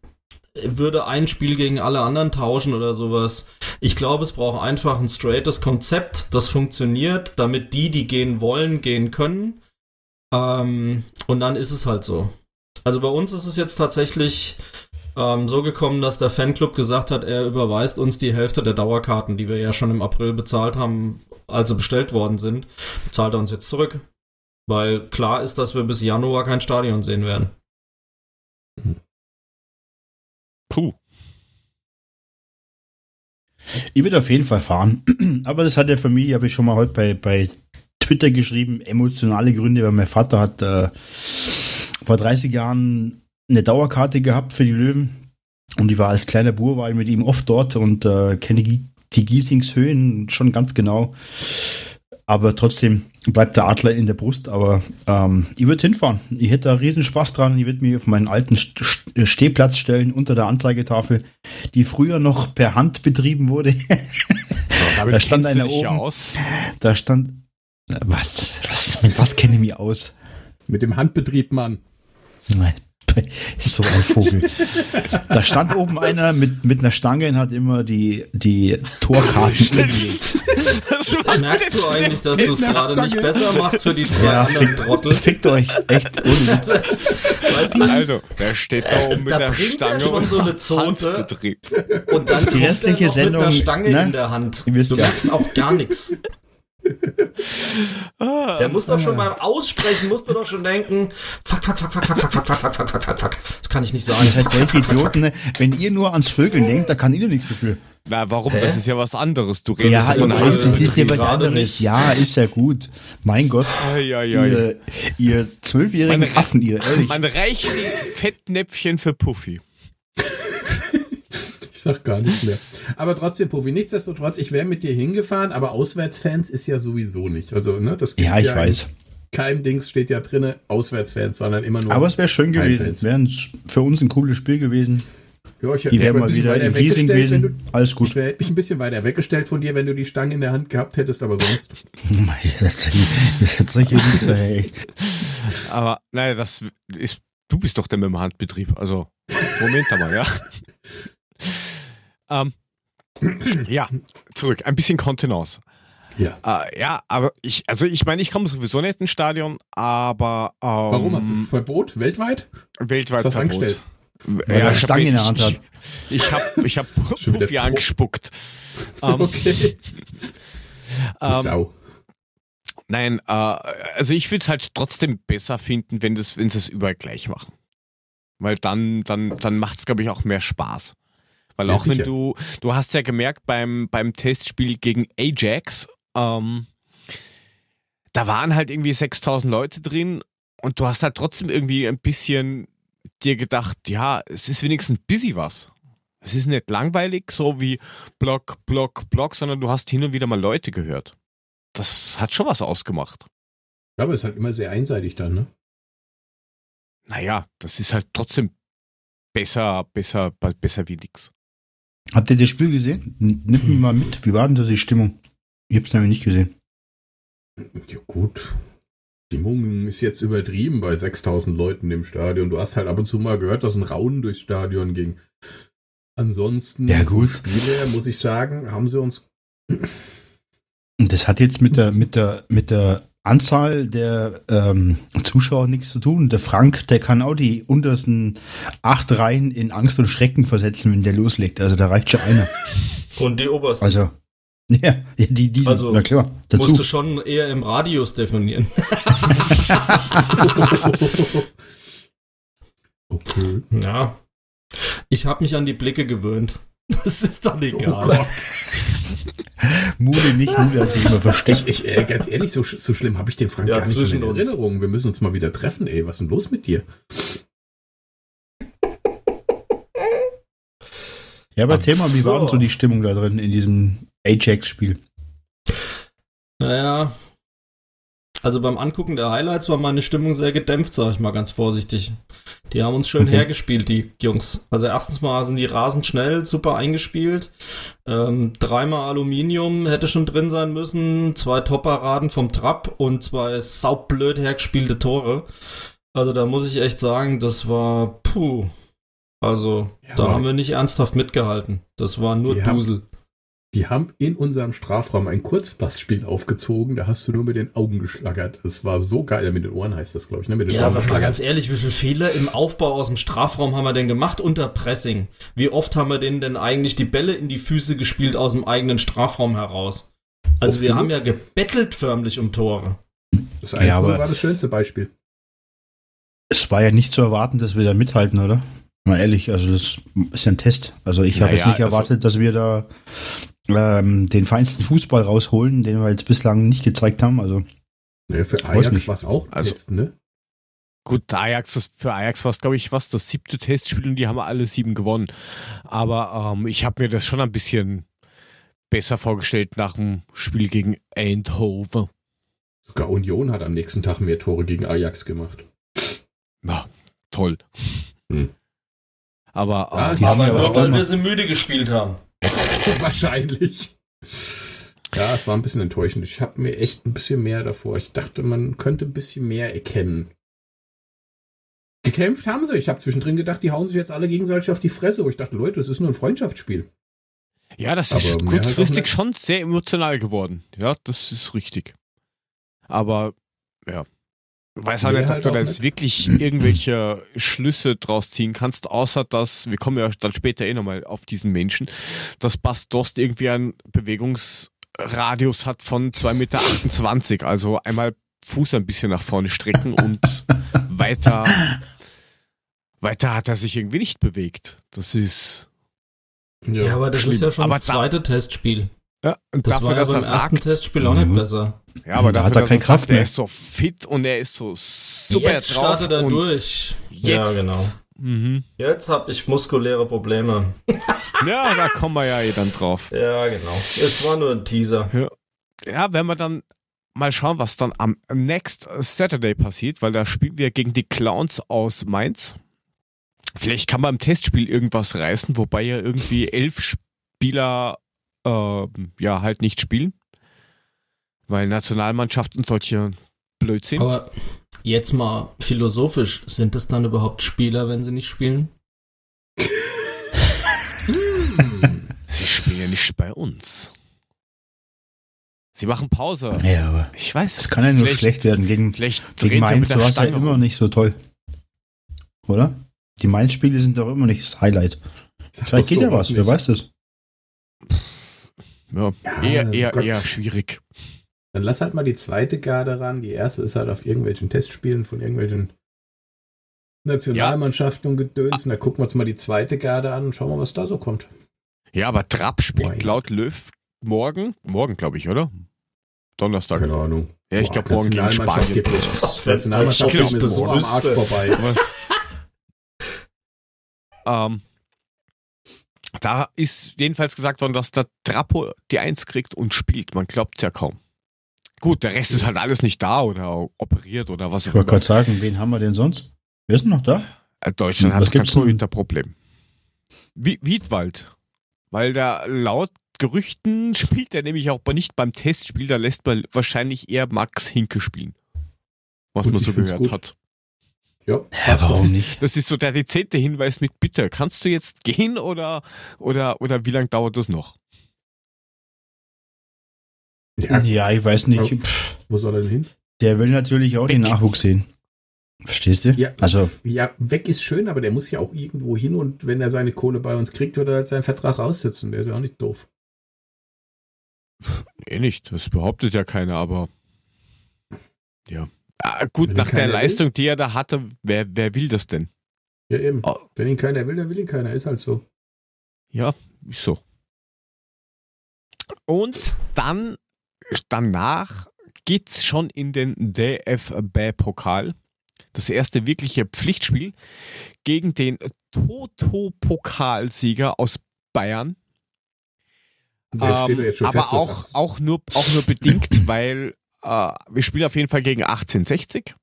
würde ein Spiel gegen alle anderen tauschen oder sowas. Ich glaube, es braucht einfach ein straightes Konzept, das funktioniert, damit die, die gehen wollen, gehen können. Ähm, und dann ist es halt so. Also bei uns ist es jetzt tatsächlich ähm, so gekommen, dass der Fanclub gesagt hat, er überweist uns die Hälfte der Dauerkarten, die wir ja schon im April bezahlt haben, also bestellt worden sind, bezahlt er uns jetzt zurück. Weil klar ist, dass wir bis Januar kein Stadion sehen werden. Puh. Ich würde auf jeden Fall fahren. Aber das hat ja für mich, habe ich schon mal heute bei, bei Twitter geschrieben, emotionale Gründe, weil mein Vater hat äh, vor 30 Jahren eine Dauerkarte gehabt für die Löwen. Und ich war als kleiner Bur, war ich mit ihm oft dort und äh, kenne die Giesingshöhen schon ganz genau. Aber trotzdem bleibt der Adler in der Brust. Aber ähm, ich würde hinfahren. Ich hätte da riesen Spaß dran. Ich würde mich auf meinen alten Stehplatz stellen unter der Anzeigetafel, die früher noch per Hand betrieben wurde. So, da stand einer oben. Aus. Da stand was, was mit was kenne ich mich aus? Mit dem Handbetrieb, Mann. Nein, so ein Vogel. da stand oben einer mit, mit einer Stange und hat immer die, die Torkarten umgelegt. Merkst du eigentlich, dass du es gerade nicht besser machst für die zwei ja, anderen fickt, Trottel? Fickt euch, echt ohne Witz. Weißt du, also, der steht da oben mit da der Stange und so eine Zote und dann die restliche Sendung mit einer Stange ne? in der Hand. Du ja. merkst auch gar nichts. Der muss doch schon beim Aussprechen, musst du doch schon denken, fuck, fuck, fuck, fuck, fuck, fuck, fuck, fuck, fuck, fuck, fuck, fuck, fuck. Das kann ich nicht sagen. Ihr seid solche Idioten, ne? wenn ihr nur ans Vögeln denkt, da kann ihr nichts dafür. Na, warum? Hä? Das ist ja was anderes. Du redest ja, von weiß, das ist ja was anderes. Ja, ist ja gut. Mein Gott. Ai, ai, ai. Ihr, ihr zwölfjährigen Affen, ihr, ehrlich. Man reicht die Fettnäpfchen für Puffy. Ich sag gar nicht mehr. Aber trotzdem, Profi, nichtsdestotrotz, ich wäre mit dir hingefahren, aber Auswärtsfans ist ja sowieso nicht. Also, ne, das Ja, ich ja weiß. Kein Dings steht ja drinne, Auswärtsfans, sondern immer nur. Aber es wäre schön gewesen. Wäre für uns ein cooles Spiel gewesen. Ja, ich, die wären mal wieder in Giesing gewesen. Du, Alles gut. Ich hätte mich ein bisschen weiter weggestellt von dir, wenn du die Stange in der Hand gehabt hättest, aber sonst. das ist solche Witze, ey. Aber, naja, das ist, du bist doch der mit dem Handbetrieb. Also, Moment mal, ja. Ähm, ja, zurück. Ein bisschen Kontenance. Ja. Äh, ja, aber ich, also ich meine, ich komme sowieso nicht ins Stadion, aber. Ähm, Warum hast du Verbot weltweit? Weltweit du das angestellt? Weil ja, er Stange in der Hand hat. Ich, ich habe ich hab Puffy angespuckt. Ähm, okay. Ähm, Sau. Nein, äh, also ich würde es halt trotzdem besser finden, wenn das, wenn sie es überall gleich machen. Weil dann, dann, dann macht es, glaube ich, auch mehr Spaß. Weil ja, auch sicher. wenn du, du hast ja gemerkt beim, beim Testspiel gegen Ajax, ähm, da waren halt irgendwie 6000 Leute drin und du hast halt trotzdem irgendwie ein bisschen dir gedacht, ja, es ist wenigstens ein bisschen was. Es ist nicht langweilig, so wie Block, Block, Block, sondern du hast hin und wieder mal Leute gehört. Das hat schon was ausgemacht. Ja, aber es ist halt immer sehr einseitig dann, ne? Naja, das ist halt trotzdem besser, besser, besser wie nix. Habt ihr das Spiel gesehen? Nimm mich mal mit. Wie war denn da die Stimmung? Ich hab's nämlich nicht gesehen. Ja, gut. Stimmung ist jetzt übertrieben bei 6000 Leuten im Stadion. Du hast halt ab und zu mal gehört, dass ein Raunen durchs Stadion ging. Ansonsten, ja, gut. Spiele, muss ich sagen, haben sie uns. Und das hat jetzt mit der, mit der, mit der Anzahl der ähm, Zuschauer nichts zu tun. Der Frank, der kann auch die untersten acht Reihen in Angst und Schrecken versetzen, wenn der loslegt. Also da reicht schon einer. Und die obersten. Also, ja, die, die, also, na klar, dazu. musst du schon eher im Radius definieren. okay. Ja. Ich habe mich an die Blicke gewöhnt. Das ist doch egal. Oh Mule nicht, Mule hat sich immer versteckt. Ich, ich, äh, ganz ehrlich, so, so schlimm habe ich den Frank ja, gar nicht in Erinnerung. Wir müssen uns mal wieder treffen, ey. Was ist denn los mit dir? Ja, aber erzähl mal, wie war denn so die Stimmung da drin in diesem Ajax-Spiel? Naja, also beim Angucken der Highlights war meine Stimmung sehr gedämpft, sage ich mal ganz vorsichtig. Die haben uns schön okay. hergespielt, die Jungs. Also erstens mal sind die rasend schnell, super eingespielt. Ähm, dreimal Aluminium hätte schon drin sein müssen, zwei Top-Paraden vom Trapp und zwei saublöd hergespielte Tore. Also da muss ich echt sagen, das war puh. Also ja, da haben wir nicht ernsthaft mitgehalten. Das war nur Dusel. Die haben in unserem Strafraum ein Kurzpassspiel aufgezogen, da hast du nur mit den Augen geschlagert. Es war so geil, mit den Ohren heißt das, glaube ich, ne? Mit den ja, Ohren aber mal ganz ehrlich, wie viele Fehler im Aufbau aus dem Strafraum haben wir denn gemacht unter Pressing? Wie oft haben wir denen denn eigentlich die Bälle in die Füße gespielt aus dem eigenen Strafraum heraus? Also oft wir genug? haben ja gebettelt förmlich um Tore. Das 1 ja, war das schönste Beispiel. Es war ja nicht zu erwarten, dass wir da mithalten, oder? Mal ehrlich, also das ist ja ein Test. Also ich habe naja, jetzt nicht also erwartet, also dass wir da ähm, den feinsten Fußball rausholen, den wir jetzt bislang nicht gezeigt haben. Also ja, für Ajax war es auch also, Test, ne? Gut, Ajax, das, für Ajax war es, glaube ich, was, das siebte Testspiel und die haben alle sieben gewonnen. Aber ähm, ich habe mir das schon ein bisschen besser vorgestellt nach dem Spiel gegen Eindhoven. Sogar Union hat am nächsten Tag mehr Tore gegen Ajax gemacht. Na, toll. Hm. Aber, ja, ähm, aber nur weil wir sie müde gespielt haben. Wahrscheinlich. Ja, es war ein bisschen enttäuschend. Ich habe mir echt ein bisschen mehr davor. Ich dachte, man könnte ein bisschen mehr erkennen. Gekämpft haben sie. Ich habe zwischendrin gedacht, die hauen sich jetzt alle gegenseitig auf die Fresse. Wo ich dachte, Leute, das ist nur ein Freundschaftsspiel. Ja, das ist Aber kurzfristig halt schon sehr emotional geworden. Ja, das ist richtig. Aber ja, weiß halt nicht, ob du da jetzt wirklich irgendwelche Schlüsse draus ziehen kannst, außer dass, wir kommen ja dann später eh nochmal auf diesen Menschen, dass Bastost irgendwie einen Bewegungsradius hat von 2,28 Meter, also einmal Fuß ein bisschen nach vorne strecken und weiter, weiter hat er sich irgendwie nicht bewegt. Das ist. Ja, ja aber das schlimm. ist ja schon aber das zweite Testspiel. Ja, und das dafür, war ja dass beim er ersten sagt, Testspiel auch nicht mhm. besser. Ja, aber dafür, hat er keine Kraft sagt, mehr. Er ist so fit und er ist so super Jetzt drauf. startet er durch. Jetzt, ja, genau. Mhm. Jetzt habe ich muskuläre Probleme. ja, da kommen wir ja eh dann drauf. Ja, genau. Es war nur ein Teaser. Ja, ja wenn wir dann mal schauen, was dann am Next Saturday passiert, weil da spielen wir gegen die Clowns aus Mainz. Vielleicht kann man im Testspiel irgendwas reißen, wobei ja irgendwie elf Spieler äh, ja halt nicht spielen. Weil Nationalmannschaften solche Blödsinn. Aber jetzt mal philosophisch, sind das dann überhaupt Spieler, wenn sie nicht spielen? sie spielen ja nicht bei uns. Sie machen Pause. Ja, aber ich weiß. Es kann ja nur schlecht werden. Gegen, gegen Mainz war es ja immer nicht so toll. Oder? Die Mainz-Spiele sind doch immer nicht das Highlight. Vielleicht geht ja was, wer weiß das. Ja, ja eher, eher, eher schwierig. Dann lass halt mal die zweite Garde ran. Die erste ist halt auf irgendwelchen Testspielen von irgendwelchen Nationalmannschaften ja. und Gedöns. Und da gucken wir uns mal die zweite Garde an und schauen mal, was da so kommt. Ja, aber Trapp spielt Boah, laut Löw morgen. Morgen, glaube ich, oder? Donnerstag. Keine Ahnung. Ja, ich glaube, morgen gegen Spanien. Gibt es, Nationalmannschaft geht mir so am Arsch vorbei. Was? ähm, da ist jedenfalls gesagt worden, dass der Trappo die Eins kriegt und spielt. Man glaubt es ja kaum. Gut, der Rest ist halt alles nicht da oder operiert oder was auch immer. Ich wollte gerade sagen, wen haben wir denn sonst? Wer ist denn noch da? Äh, Deutschland was hat kein Torhüterproblem. Wiedwald. Weil da laut Gerüchten spielt er nämlich auch nicht beim Testspiel, da lässt man wahrscheinlich eher Max Hinke spielen. Was Gut, man so gehört hat. Ja, ja warum nicht? Das ist so der dezente Hinweis mit Bitte. Kannst du jetzt gehen oder, oder, oder wie lange dauert das noch? Ja, ja ich weiß nicht. Wo soll er denn hin? Der will natürlich auch weg. den Nachwuchs sehen. Verstehst du? Ja, also. Ja, weg ist schön, aber der muss ja auch irgendwo hin und wenn er seine Kohle bei uns kriegt, wird er halt seinen Vertrag aussitzen. Der ist ja auch nicht doof. Eh nicht. Das behauptet ja keiner, aber. Ja. Ah, gut, nach der Leistung, will? die er da hatte, wer, wer will das denn? Ja, eben. Oh. Wenn ihn keiner will, dann will ihn keiner. Ist halt so. Ja, ist so. Und dann danach geht's schon in den DFB-Pokal. Das erste wirkliche Pflichtspiel gegen den Toto-Pokalsieger aus Bayern. Ähm, aber auch, auch, nur, auch nur bedingt, weil äh, wir spielen auf jeden Fall gegen 1860.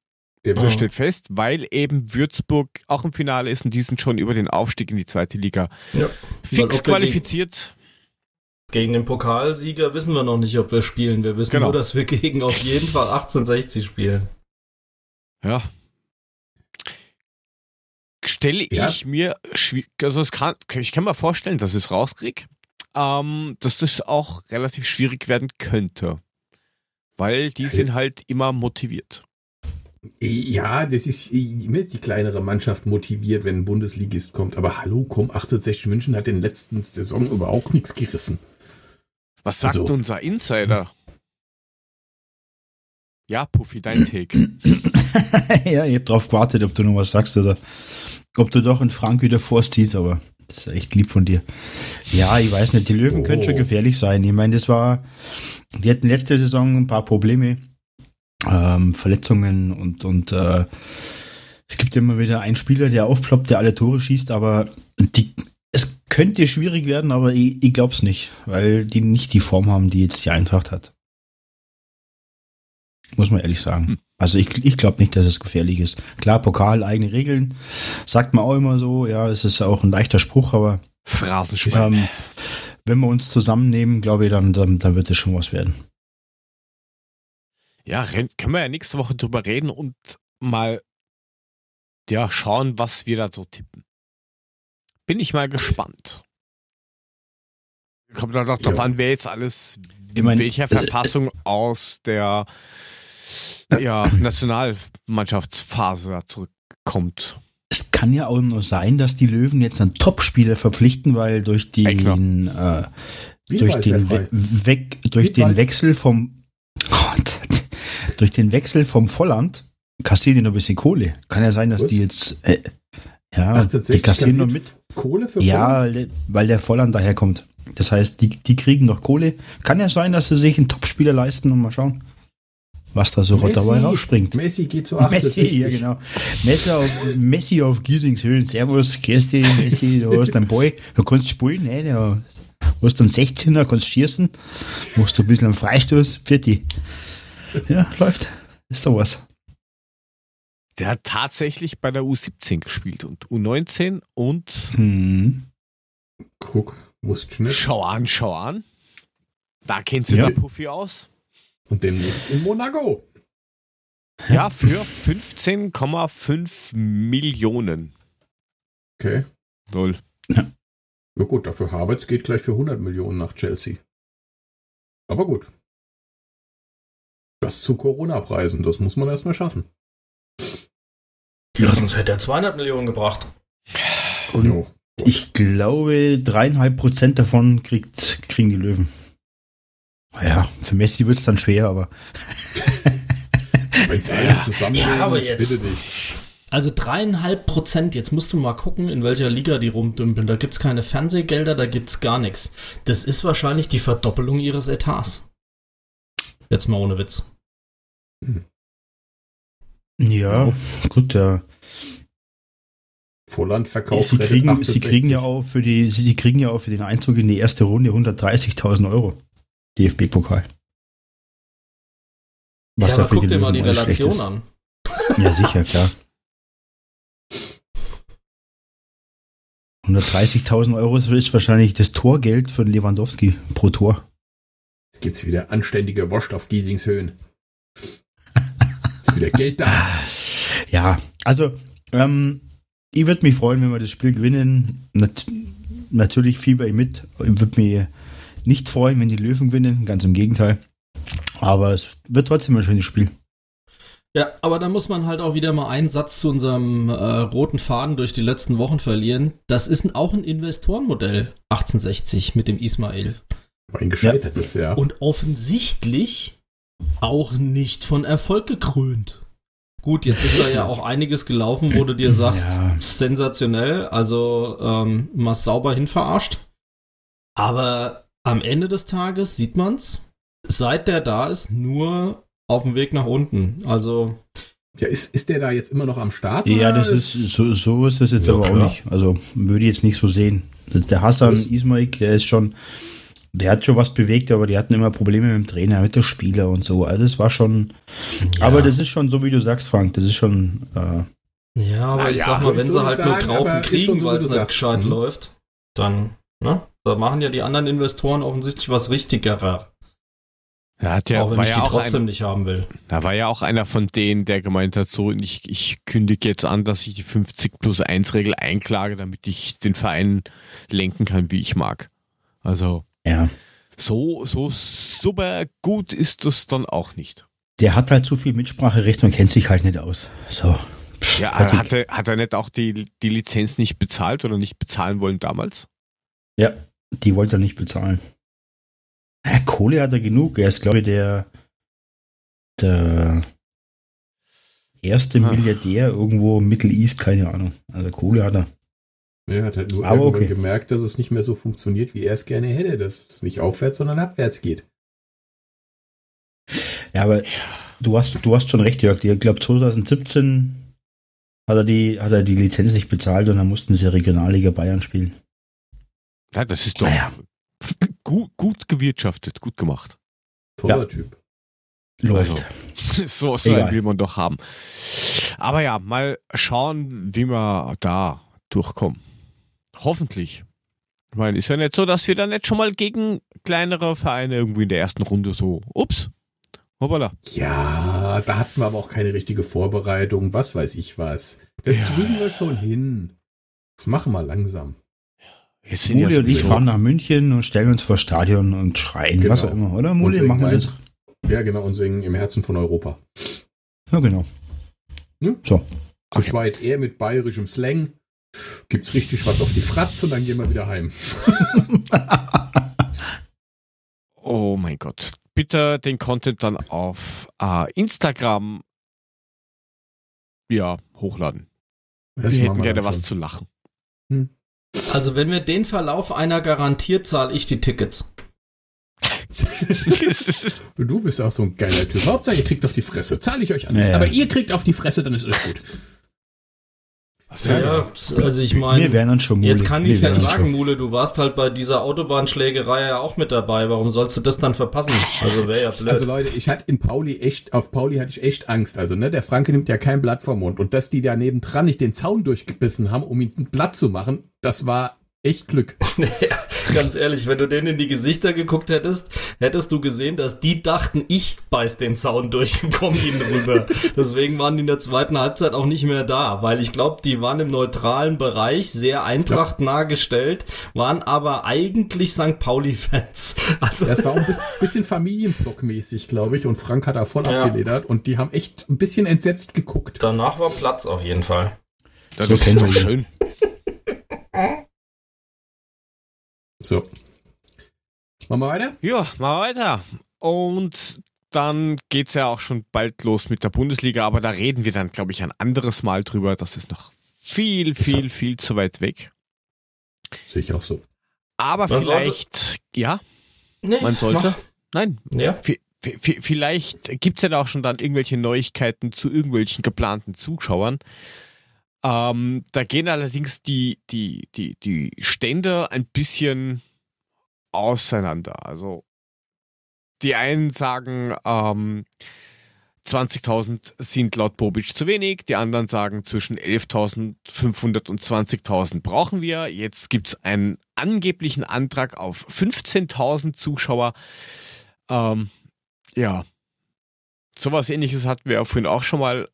Eben. Das steht fest, weil eben Würzburg auch im Finale ist und die sind schon über den Aufstieg in die zweite Liga Ja. Fix qualifiziert. Gegen den Pokalsieger wissen wir noch nicht, ob wir spielen. Wir wissen Genau. nur, dass wir gegen auf jeden Fall 1860 spielen. Ja. Stelle Ja. ich mir schwierig, also es kann, ich kann mir vorstellen, dass ich es rauskriege, ähm, dass das auch relativ schwierig werden könnte. Weil die sind halt immer motiviert. Ja, das ist immer ist die kleinere Mannschaft motiviert, wenn ein Bundesligist kommt. Aber hallo, komm, 1860 München hat in der letzten Saison überhaupt nichts gerissen. Was sagt Also- unser Insider? Ja, Puffy, dein Take. ja, ich hab drauf gewartet, ob du noch was sagst oder ob du doch in Frank wieder vorziehst, aber das ist echt lieb von dir. Ja, ich weiß nicht, die Löwen Oh. können schon gefährlich sein. Ich meine, das war, die hatten letzte Saison ein paar Probleme, ähm, Verletzungen und, und äh, es gibt immer wieder einen Spieler, der aufploppt, der alle Tore schießt, aber die, könnte schwierig werden, aber ich, ich glaube es nicht, weil die nicht die Form haben, die jetzt die Eintracht hat. Muss man ehrlich sagen. Hm. Also ich, ich glaube nicht, dass es gefährlich ist. Klar, Pokal, eigene Regeln, sagt man auch immer so, ja, es ist auch ein leichter Spruch, aber Phrasenschwein. ähm, wenn wir uns zusammennehmen, glaube ich, dann, dann, dann wird es schon was werden. Ja, können wir ja nächste Woche drüber reden und mal ja, schauen, was wir da so tippen. Bin ich mal gespannt. Kommt da doch drauf Ja. an, wer jetzt alles in mein, welcher äh, Verfassung aus der ja, Nationalmannschaftsphase da zurückkommt. Es kann ja auch nur sein, dass die Löwen jetzt einen Topspieler verpflichten, weil durch den, äh, durch den. We weg, durch den. Wechsel vom durch den Wechsel vom Volland kassieren die noch ein bisschen Kohle. Kann ja sein, dass Was? die jetzt äh, ja, die 1860 kassieren noch kassiert mit. Kohle für Ja, Volland? weil der Volland daherkommt. Das heißt, die, die kriegen noch Kohle. Kann ja sein, dass sie sich einen Topspieler leisten und mal schauen, was da so Messi. dabei rausspringt. Messi geht zu Messi, 1860. ja genau. Messi auf, Messi auf Giesingshöhen. Servus, Kirsti, Messi, du hast einen Ball, du kannst spielen, ne? Du hast einen 16er, kannst schießen, machst du ein bisschen einen Freistoß, für die. Ja, läuft. Ist doch was. Der hat tatsächlich bei der U17 gespielt und U19 und Hm. Guck, wusst nicht. schau an, schau an. Da kennt sich Ja. der Puffy aus. Und demnächst in Monaco. Ja, für 15,5 Millionen. Okay. Null. Ja gut, dafür Harvards geht gleich für 100 Millionen nach Chelsea. Aber gut. Das zu Corona-Preisen, das muss man erstmal schaffen. Ja, sonst hätte er 200 Millionen gebracht. Und Jo. ich glaube, dreieinhalb Prozent davon kriegt, kriegen die Löwen. Ja, für Messi wird es dann schwer, aber Wenn es alle zusammennehmen, Ja, aber ich jetzt- bitte dich. Also dreieinhalb Prozent. Jetzt musst du mal gucken, in welcher Liga die rumdümpeln. Da gibt's keine Fernsehgelder, da gibt's gar nichts. Das ist wahrscheinlich die Verdoppelung ihres Etats. Jetzt mal ohne Witz. Ja, gut, ja. Volland verkauft Sie kriegen, sie 1860. kriegen ja auch für die, sie kriegen ja auch für den Einzug in die erste Runde 130.000 Euro. DFB-Pokal. ja, aber für guck dir mal die Relation an. Ja, sicher, klar. 130.000 Euro ist wahrscheinlich das Torgeld für Lewandowski pro Tor. Jetzt gibt's wieder anständige Wurst auf Giesingshöhen. ist wieder Geld da. Ja, also ähm, ich würde mich freuen, wenn wir das Spiel gewinnen. Nat natürlich fieber ich mit. Ich würde mich nicht freuen, wenn die Löwen gewinnen, ganz im Gegenteil. Aber es wird trotzdem ein schönes Spiel. Ja, aber da muss man halt auch wieder mal einen Satz zu unserem äh, roten Faden durch die letzten Wochen verlieren. Das ist ein, auch ein Investorenmodell 1860 mit dem Ismail. Ein gescheitertes, ja. Und offensichtlich auch nicht von Erfolg gekrönt. Gut, jetzt ist da ja auch einiges gelaufen, wo du dir sagst, Ja. sensationell, also ähm, mal sauber hinverarscht. Aber am Ende des Tages sieht man's, seit der da ist, nur auf dem Weg nach unten. Also. Ja, ist, ist der da jetzt immer noch am Start? Ja, das ist, so, so ist das jetzt ja, aber auch nicht. Also würde ich jetzt nicht so sehen. Der Hassan Ismail, der ist schon, der hat schon was bewegt, aber die hatten immer Probleme mit dem Trainer, mit der Spieler und so. Also es war schon, ja. aber das ist schon so, wie du sagst, Frank, das ist schon. Äh, ja, aber Na ich ja, sag mal, wenn sie halt sagen, nur Graupen kriegen, so, weil es nicht gescheit mhm. läuft, dann, ne? Da machen ja die anderen Investoren offensichtlich was Richtigerer. Er hat ja, auch wenn war ich ja die trotzdem ein, nicht haben will. Da war ja auch einer von denen, der gemeint hat, so, ich, ich kündige jetzt an, dass ich die 50 plus 1 Regel einklage, damit ich den Verein lenken kann, wie ich mag. Also, ja. so, so super gut ist das dann auch nicht. Der hat halt zu viel Mitspracherecht und kennt sich halt nicht aus. So. Pff, ja, hat er, hat er nicht auch die, die Lizenz nicht bezahlt oder nicht bezahlen wollen damals? Ja, die wollte er nicht bezahlen. Ja, Kohle hat er genug. Er ist, glaube ich, der, der erste Ach. Milliardär irgendwo im Middle East, keine Ahnung. Also Kohle hat er. Er hat halt nur Aber irgendwann okay. gemerkt, dass es nicht mehr so funktioniert, wie er es gerne hätte, dass es nicht aufwärts, sondern abwärts geht. Ja, aber du hast, du hast schon recht, Jörg. Ich glaube, 2017 hat er, die, hat er die Lizenz nicht bezahlt und dann mussten sie Regionalliga Bayern spielen. Ja, das ist doch naja gut, gut gewirtschaftet, gut gemacht. Toller ja. Typ. Läuft. Also, so so einen will man doch haben. Aber ja, mal schauen, wie wir da durchkommen. Hoffentlich. Ich meine, ist ja nicht so, dass wir dann nicht schon mal gegen kleinere Vereine irgendwie in der ersten Runde so, ups, hoppala. Ja, da hatten wir aber auch keine richtige Vorbereitung, was weiß ich was. Das ja. kriegen wir schon hin. Das machen wir langsam. Jetzt Muli ja und ich fahren nach München und stellen uns vor Stadion und schreien, genau. was auch immer, oder? Muli, machen wir das? Ja, genau, und singen im Herzen von Europa. Ja, genau. Hm? So. Zu okay. zweit eher mit bayerischem Slang. Gibt's richtig was auf die Fratz und dann gehen wir wieder heim. oh mein Gott. Bitte den Content dann auf äh, Instagram ja, hochladen. Das wir hätten gerne was zu lachen. Hm. Also wenn wir den Verlauf einer garantiert, zahle ich die Tickets. du bist auch so ein geiler Typ. Hauptsache, ihr kriegt auf die Fresse. Zahle ich euch alles. Ja, ja. Aber ihr kriegt auf die Fresse, dann ist alles gut. Ja, ja, also ich meine, wir wären dann schon Mule. Jetzt kann ich ja sagen, schon. Mule, du warst halt bei dieser Autobahnschlägerei ja auch mit dabei. Warum sollst du das dann verpassen? Also wäre ja blöd. Also Leute, ich hatte in Pauli echt, auf Pauli hatte ich echt Angst. Also ne, der Franke nimmt ja kein Blatt vom Mund und dass die da nebendran nicht den Zaun durchgebissen haben, um ihn ein Blatt zu machen, das war echt Glück. ganz ehrlich, wenn du denen in die Gesichter geguckt hättest, hättest du gesehen, dass die dachten, ich beiß den Zaun durch und komme ihnen rüber. Deswegen waren die in der zweiten Halbzeit auch nicht mehr da, weil ich glaube, die waren im neutralen Bereich, sehr Eintracht nah gestellt, waren aber eigentlich St. Pauli-Fans. Also das war auch ein bisschen Familienblockmäßig, glaube ich, und Frank hat da voll ja. abgeledert und die haben echt ein bisschen entsetzt geguckt. Danach war Platz auf jeden Fall. Das so ist doch schön. So. Machen wir weiter? Ja, machen wir weiter. Und dann geht es ja auch schon bald los mit der Bundesliga, aber da reden wir dann, glaube ich, ein anderes Mal drüber. Das ist noch viel, viel, viel zu weit weg. Sehe ich auch so. Aber man vielleicht, sollte. ja, nee, man sollte. Mach. Nein, ja. Vielleicht gibt es ja da auch schon dann irgendwelche Neuigkeiten zu irgendwelchen geplanten Zuschauern. Ähm, da gehen allerdings die, die, die, die Stände ein bisschen auseinander. Also die einen sagen, ähm, 20.000 sind laut Bobic zu wenig, die anderen sagen, zwischen 11.500 und 20.000 brauchen wir. Jetzt gibt es einen angeblichen Antrag auf 15.000 Zuschauer. Ähm, ja, sowas ähnliches hatten wir ja vorhin auch schon mal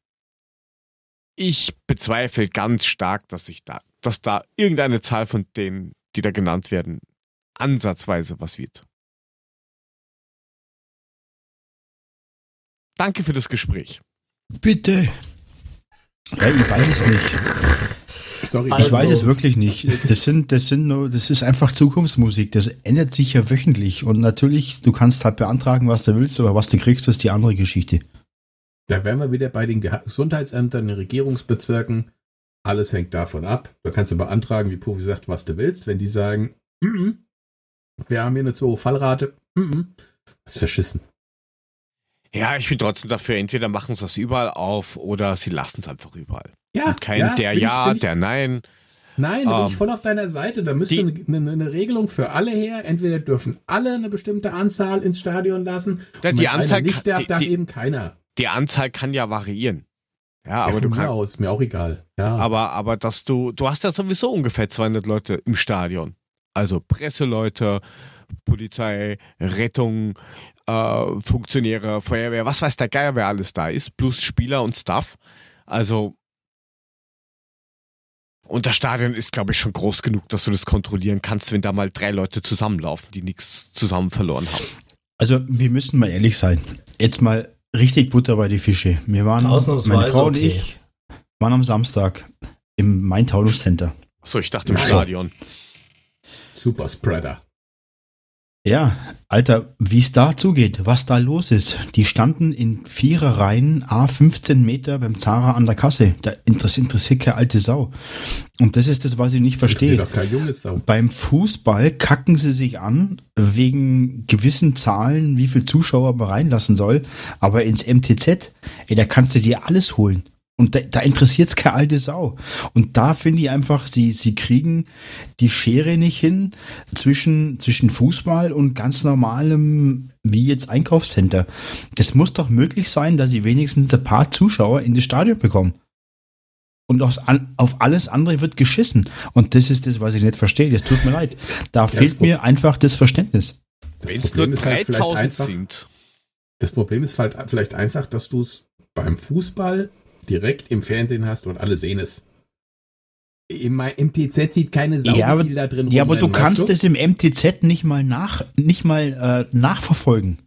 ich bezweifle ganz stark, dass sich da, dass da irgendeine Zahl von denen, die da genannt werden, ansatzweise was wird. Danke für das Gespräch. Bitte. Ja, ich weiß es nicht. Sorry. Also, ich weiß es wirklich nicht. Das sind, das sind nur, das ist einfach Zukunftsmusik. Das ändert sich ja wöchentlich. Und natürlich, du kannst halt beantragen, was du willst, aber was du kriegst, ist die andere Geschichte. Da wären wir wieder bei den Gesundheitsämtern, den Regierungsbezirken. Alles hängt davon ab. Da kannst du beantragen, wie Profi sagt, was du willst. Wenn die sagen, mm -mm, wir haben hier eine zu hohe Fallrate. Mm. Das ist verschissen. Ja, ich bin trotzdem dafür, entweder machen sie das überall auf oder sie lassen es einfach überall. Ja. Und kein ja, der Ja, ich, der Nein. Nein, da bin ich ähm, voll auf deiner Seite. Da müsste die, eine, eine, Regelung für alle her. Entweder dürfen alle eine bestimmte Anzahl ins Stadion lassen. Ja, die Anzahl nicht darf, die, darf eben keiner. Die Anzahl kann ja variieren. Ja, aber ja, du kannst. aus, mir auch egal. Ja. Aber, aber dass du, du hast ja sowieso ungefähr 200 Leute im Stadion. Also Presseleute, Polizei, Rettung, äh, Funktionäre, Feuerwehr, was weiß der Geier, wer alles da ist, plus Spieler und Staff. Also und das Stadion ist, glaube ich, schon groß genug, dass du das kontrollieren kannst, wenn da mal drei Leute zusammenlaufen, die nichts zusammen verloren haben. Also, wir müssen mal ehrlich sein. Jetzt mal richtig Butter bei die Fische. Wir waren, meine Frau okay. und ich, waren am Samstag im Main-Taunus Center. Achso, ich dachte im Stadion. Super Spreader. Ja, Alter, wie es da zugeht, was da los ist. Die standen in vierer Reihen, a 15 Meter beim Zara an der Kasse. Da interessiert keine alte Sau. Und das ist das, was ich nicht verstehe. Doch kein junges Sau. Beim Fußball kacken sie sich an, wegen gewissen Zahlen, wie viel Zuschauer man reinlassen soll. Aber ins MTZ, ey, da kannst du dir alles holen. Und da, da interessiert es keine alte Sau. Und da finde ich einfach, sie, sie kriegen die Schere nicht hin zwischen, zwischen Fußball und ganz normalem, wie jetzt Einkaufscenter. Das muss doch möglich sein, dass sie wenigstens ein paar Zuschauer in das Stadion bekommen. Und aufs, auf alles andere wird geschissen. Und das ist das, was ich nicht verstehe. Das tut mir leid. Da ja, fehlt mir einfach das Verständnis. Wenn es nur 3000 halt sind. Das Problem ist halt vielleicht einfach, dass du es beim Fußball direkt im Fernsehen hast und alle sehen es. Im MTZ sieht keine Sau ja, viel da drin Ja, aber du kannst du? es im MTZ nicht mal nach, nicht mal äh, nachverfolgen.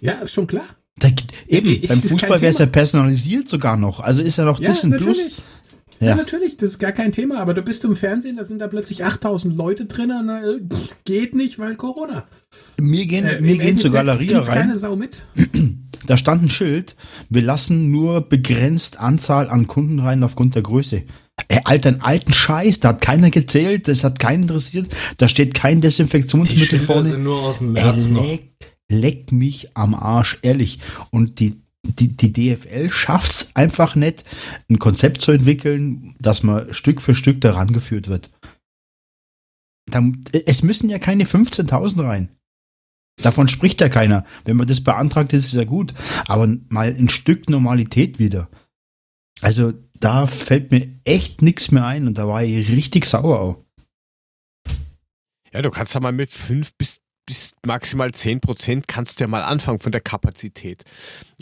Ja, schon klar. Da, eben, ich, beim Fußball wäre es ja personalisiert sogar noch. Also ist ja noch ja, ein natürlich. Plus. Ja. ja. natürlich, das ist gar kein Thema. Aber du bist im Fernsehen, da sind da plötzlich 8000 Leute drin. Na, äh, geht nicht, weil Corona. Mir gehen, äh, mir gehen zur Galerie rein. keine Sau mit. Da stand ein Schild, wir lassen nur begrenzt Anzahl an Kunden rein aufgrund der Größe. Ey, Alter, einen alten Scheiß, da hat keiner gezählt, das hat keinen interessiert, da steht kein Desinfektionsmittel die vorne. Sind nur aus dem März Ey, leck, leck mich am Arsch, ehrlich. Und die, die, die DFL schafft's einfach nicht, ein Konzept zu entwickeln, dass man Stück für Stück daran geführt wird. Da, es müssen ja keine 15.000 rein. Davon spricht ja keiner. Wenn man das beantragt, ist es ja gut. Aber mal ein Stück Normalität wieder. Also da fällt mir echt nichts mehr ein und da war ich richtig sauer auch. Ja, du kannst ja mal mit fünf bis, bis maximal zehn Prozent kannst du ja mal anfangen von der Kapazität.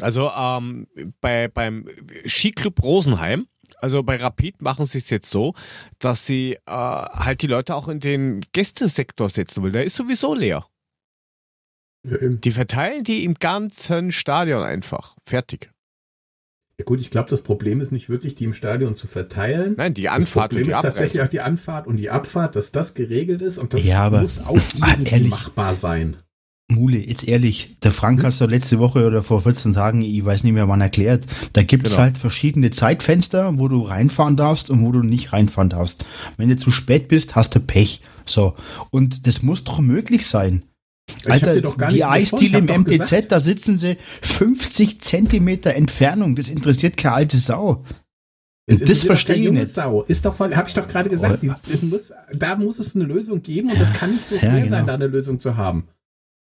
Also ähm, bei, beim Skiclub Rosenheim, also bei Rapid machen sie es jetzt so, dass sie äh, halt die Leute auch in den Gästesektor setzen wollen. Der ist sowieso leer. Ja, die verteilen die im ganzen Stadion einfach. Fertig. Ja gut, ich glaube, das Problem ist nicht wirklich, die im Stadion zu verteilen. Nein, die Anfahrt das Problem und die ist Abreise. tatsächlich auch die Anfahrt und die Abfahrt, dass das geregelt ist und das ja, muss auch irgendwie ehrlich, machbar sein. Mule, jetzt ehrlich, der Frank hm? hast du letzte Woche oder vor 14 Tagen, ich weiß nicht mehr wann erklärt, da gibt es genau. halt verschiedene Zeitfenster, wo du reinfahren darfst und wo du nicht reinfahren darfst. Wenn du zu spät bist, hast du Pech. So. Und das muss doch möglich sein. Alter, die Eisdiele im MTZ, gesagt. da sitzen sie 50 Zentimeter Entfernung. Das interessiert keine alte Sau. Es das verstehe ich nicht. Sau. Ist doch, habe ich doch gerade gesagt. Oh. Die, muss, da muss es eine Lösung geben und das kann nicht so schwer ja, genau. sein, da eine Lösung zu haben.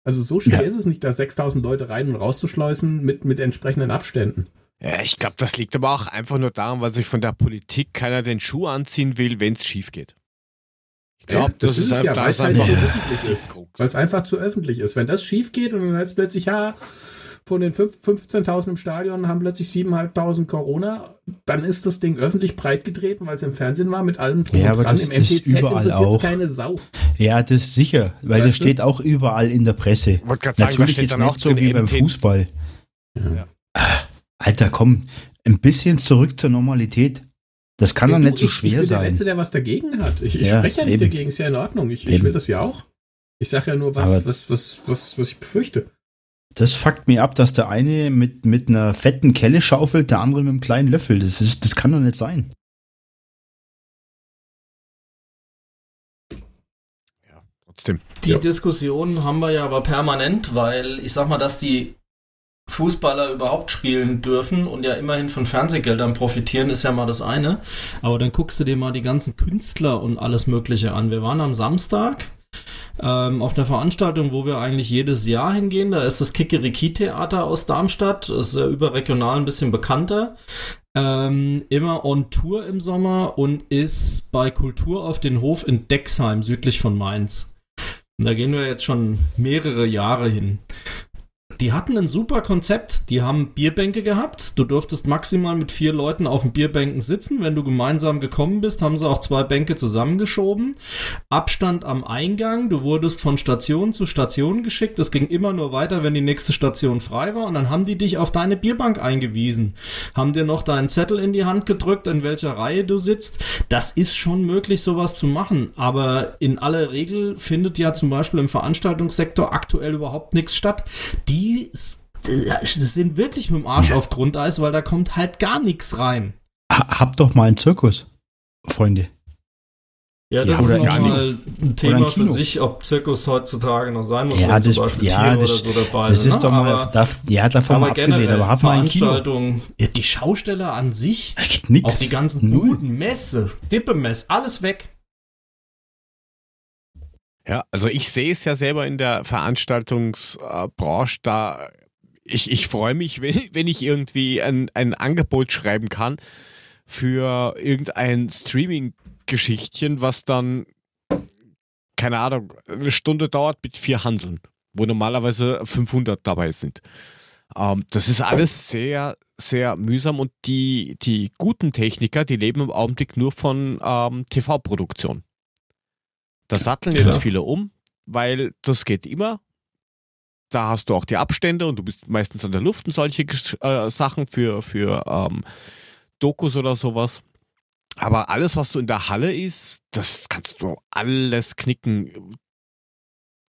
Also so schwer ja. ist es nicht, da 6000 Leute rein und rauszuschleusen mit, mit entsprechenden Abständen. Ja, ich glaube, das liegt aber auch einfach nur daran, weil sich von der Politik keiner den Schuh anziehen will, wenn es schief geht. Glaube, das, das, ist, ist ja, weil es halt so öffentlich ist. Weil es einfach zu öffentlich ist. Wenn das schief geht und dann heißt plötzlich, ja, von den 15.000 im Stadion haben plötzlich 7.500 Corona, dann ist das Ding öffentlich breit getreten, weil es im Fernsehen war, mit allem drum ja, und dran. Im MTZ überall auch. keine Sau. Ja, das ist sicher, weil das steht auch überall in der Presse. Natürlich sagen, ist nicht so wie beim Fußball. Ja. Alter, komm, ein bisschen zurück zur Normalität. Das kann doch nicht so schwer sein. Ich bin der Letzte, der was dagegen hat. Ich, ich ja, spreche ja nicht eben. dagegen, ist ja in Ordnung. Ich, ich will das ja auch. Ich sage ja nur, was, was, was, was, was ich befürchte. Das fuckt mir ab, dass der eine mit, mit einer fetten Kelle schaufelt, der andere mit einem kleinen Löffel. Das, ist, das kann doch nicht sein. trotzdem. Die ja. Diskussion haben wir ja aber permanent, weil ich sag mal, dass die Fußballer überhaupt spielen dürfen und ja immerhin von Fernsehgeldern profitieren, ist ja mal das eine. Aber dann guckst du dir mal die ganzen Künstler und alles Mögliche an. Wir waren am Samstag ähm, auf einer Veranstaltung, wo wir eigentlich jedes Jahr hingehen. Da ist das Kikeriki-Theater aus Darmstadt. Das ist ja überregional ein bisschen bekannter. Ähm, immer on Tour im Sommer und ist bei Kultur auf den Hof in Dexheim, südlich von Mainz. Da gehen wir jetzt schon mehrere Jahre hin. Die hatten ein super Konzept. Die haben Bierbänke gehabt. Du durftest maximal mit vier Leuten auf den Bierbänken sitzen. Wenn du gemeinsam gekommen bist, haben sie auch zwei Bänke zusammengeschoben. Abstand am Eingang. Du wurdest von Station zu Station geschickt. Es ging immer nur weiter, wenn die nächste Station frei war. Und dann haben die dich auf deine Bierbank eingewiesen. Haben dir noch deinen Zettel in die Hand gedrückt, in welcher Reihe du sitzt. Das ist schon möglich, sowas zu machen. Aber in aller Regel findet ja zum Beispiel im Veranstaltungssektor aktuell überhaupt nichts statt. Die die sind wirklich mit dem Arsch ja. auf Grundeis, weil da kommt halt gar nichts rein. Hab doch mal einen Zirkus, Freunde. Ja, das ja, ist nochmal ein Thema ein für sich, ob Zirkus heutzutage noch sein muss, ja, das, zum Beispiel ja, Tiere das, oder so dabei Das ist ne? doch mal, aber, da, ja, davon aber mal abgesehen, aber hab mal ein Kino. Ja, die Schausteller an sich, Echt nix. auch die ganzen Buden, Messe, Dippemess, alles weg. Ja, also ich sehe es ja selber in der Veranstaltungsbranche, da ich, ich freue mich, wenn, wenn ich irgendwie ein, ein Angebot schreiben kann für irgendein Streaming-Geschichtchen, was dann, keine Ahnung, eine Stunde dauert mit vier Hanseln, wo normalerweise 500 dabei sind. Ähm, das ist alles sehr, sehr mühsam und die, die guten Techniker, die leben im Augenblick nur von ähm, TV-Produktion. Da satteln genau. jetzt viele um, weil das geht immer. Da hast du auch die Abstände und du bist meistens an der Luft und solche äh, Sachen für, für ähm, Dokus oder sowas. Aber alles, was so in der Halle ist, das kannst du alles knicken.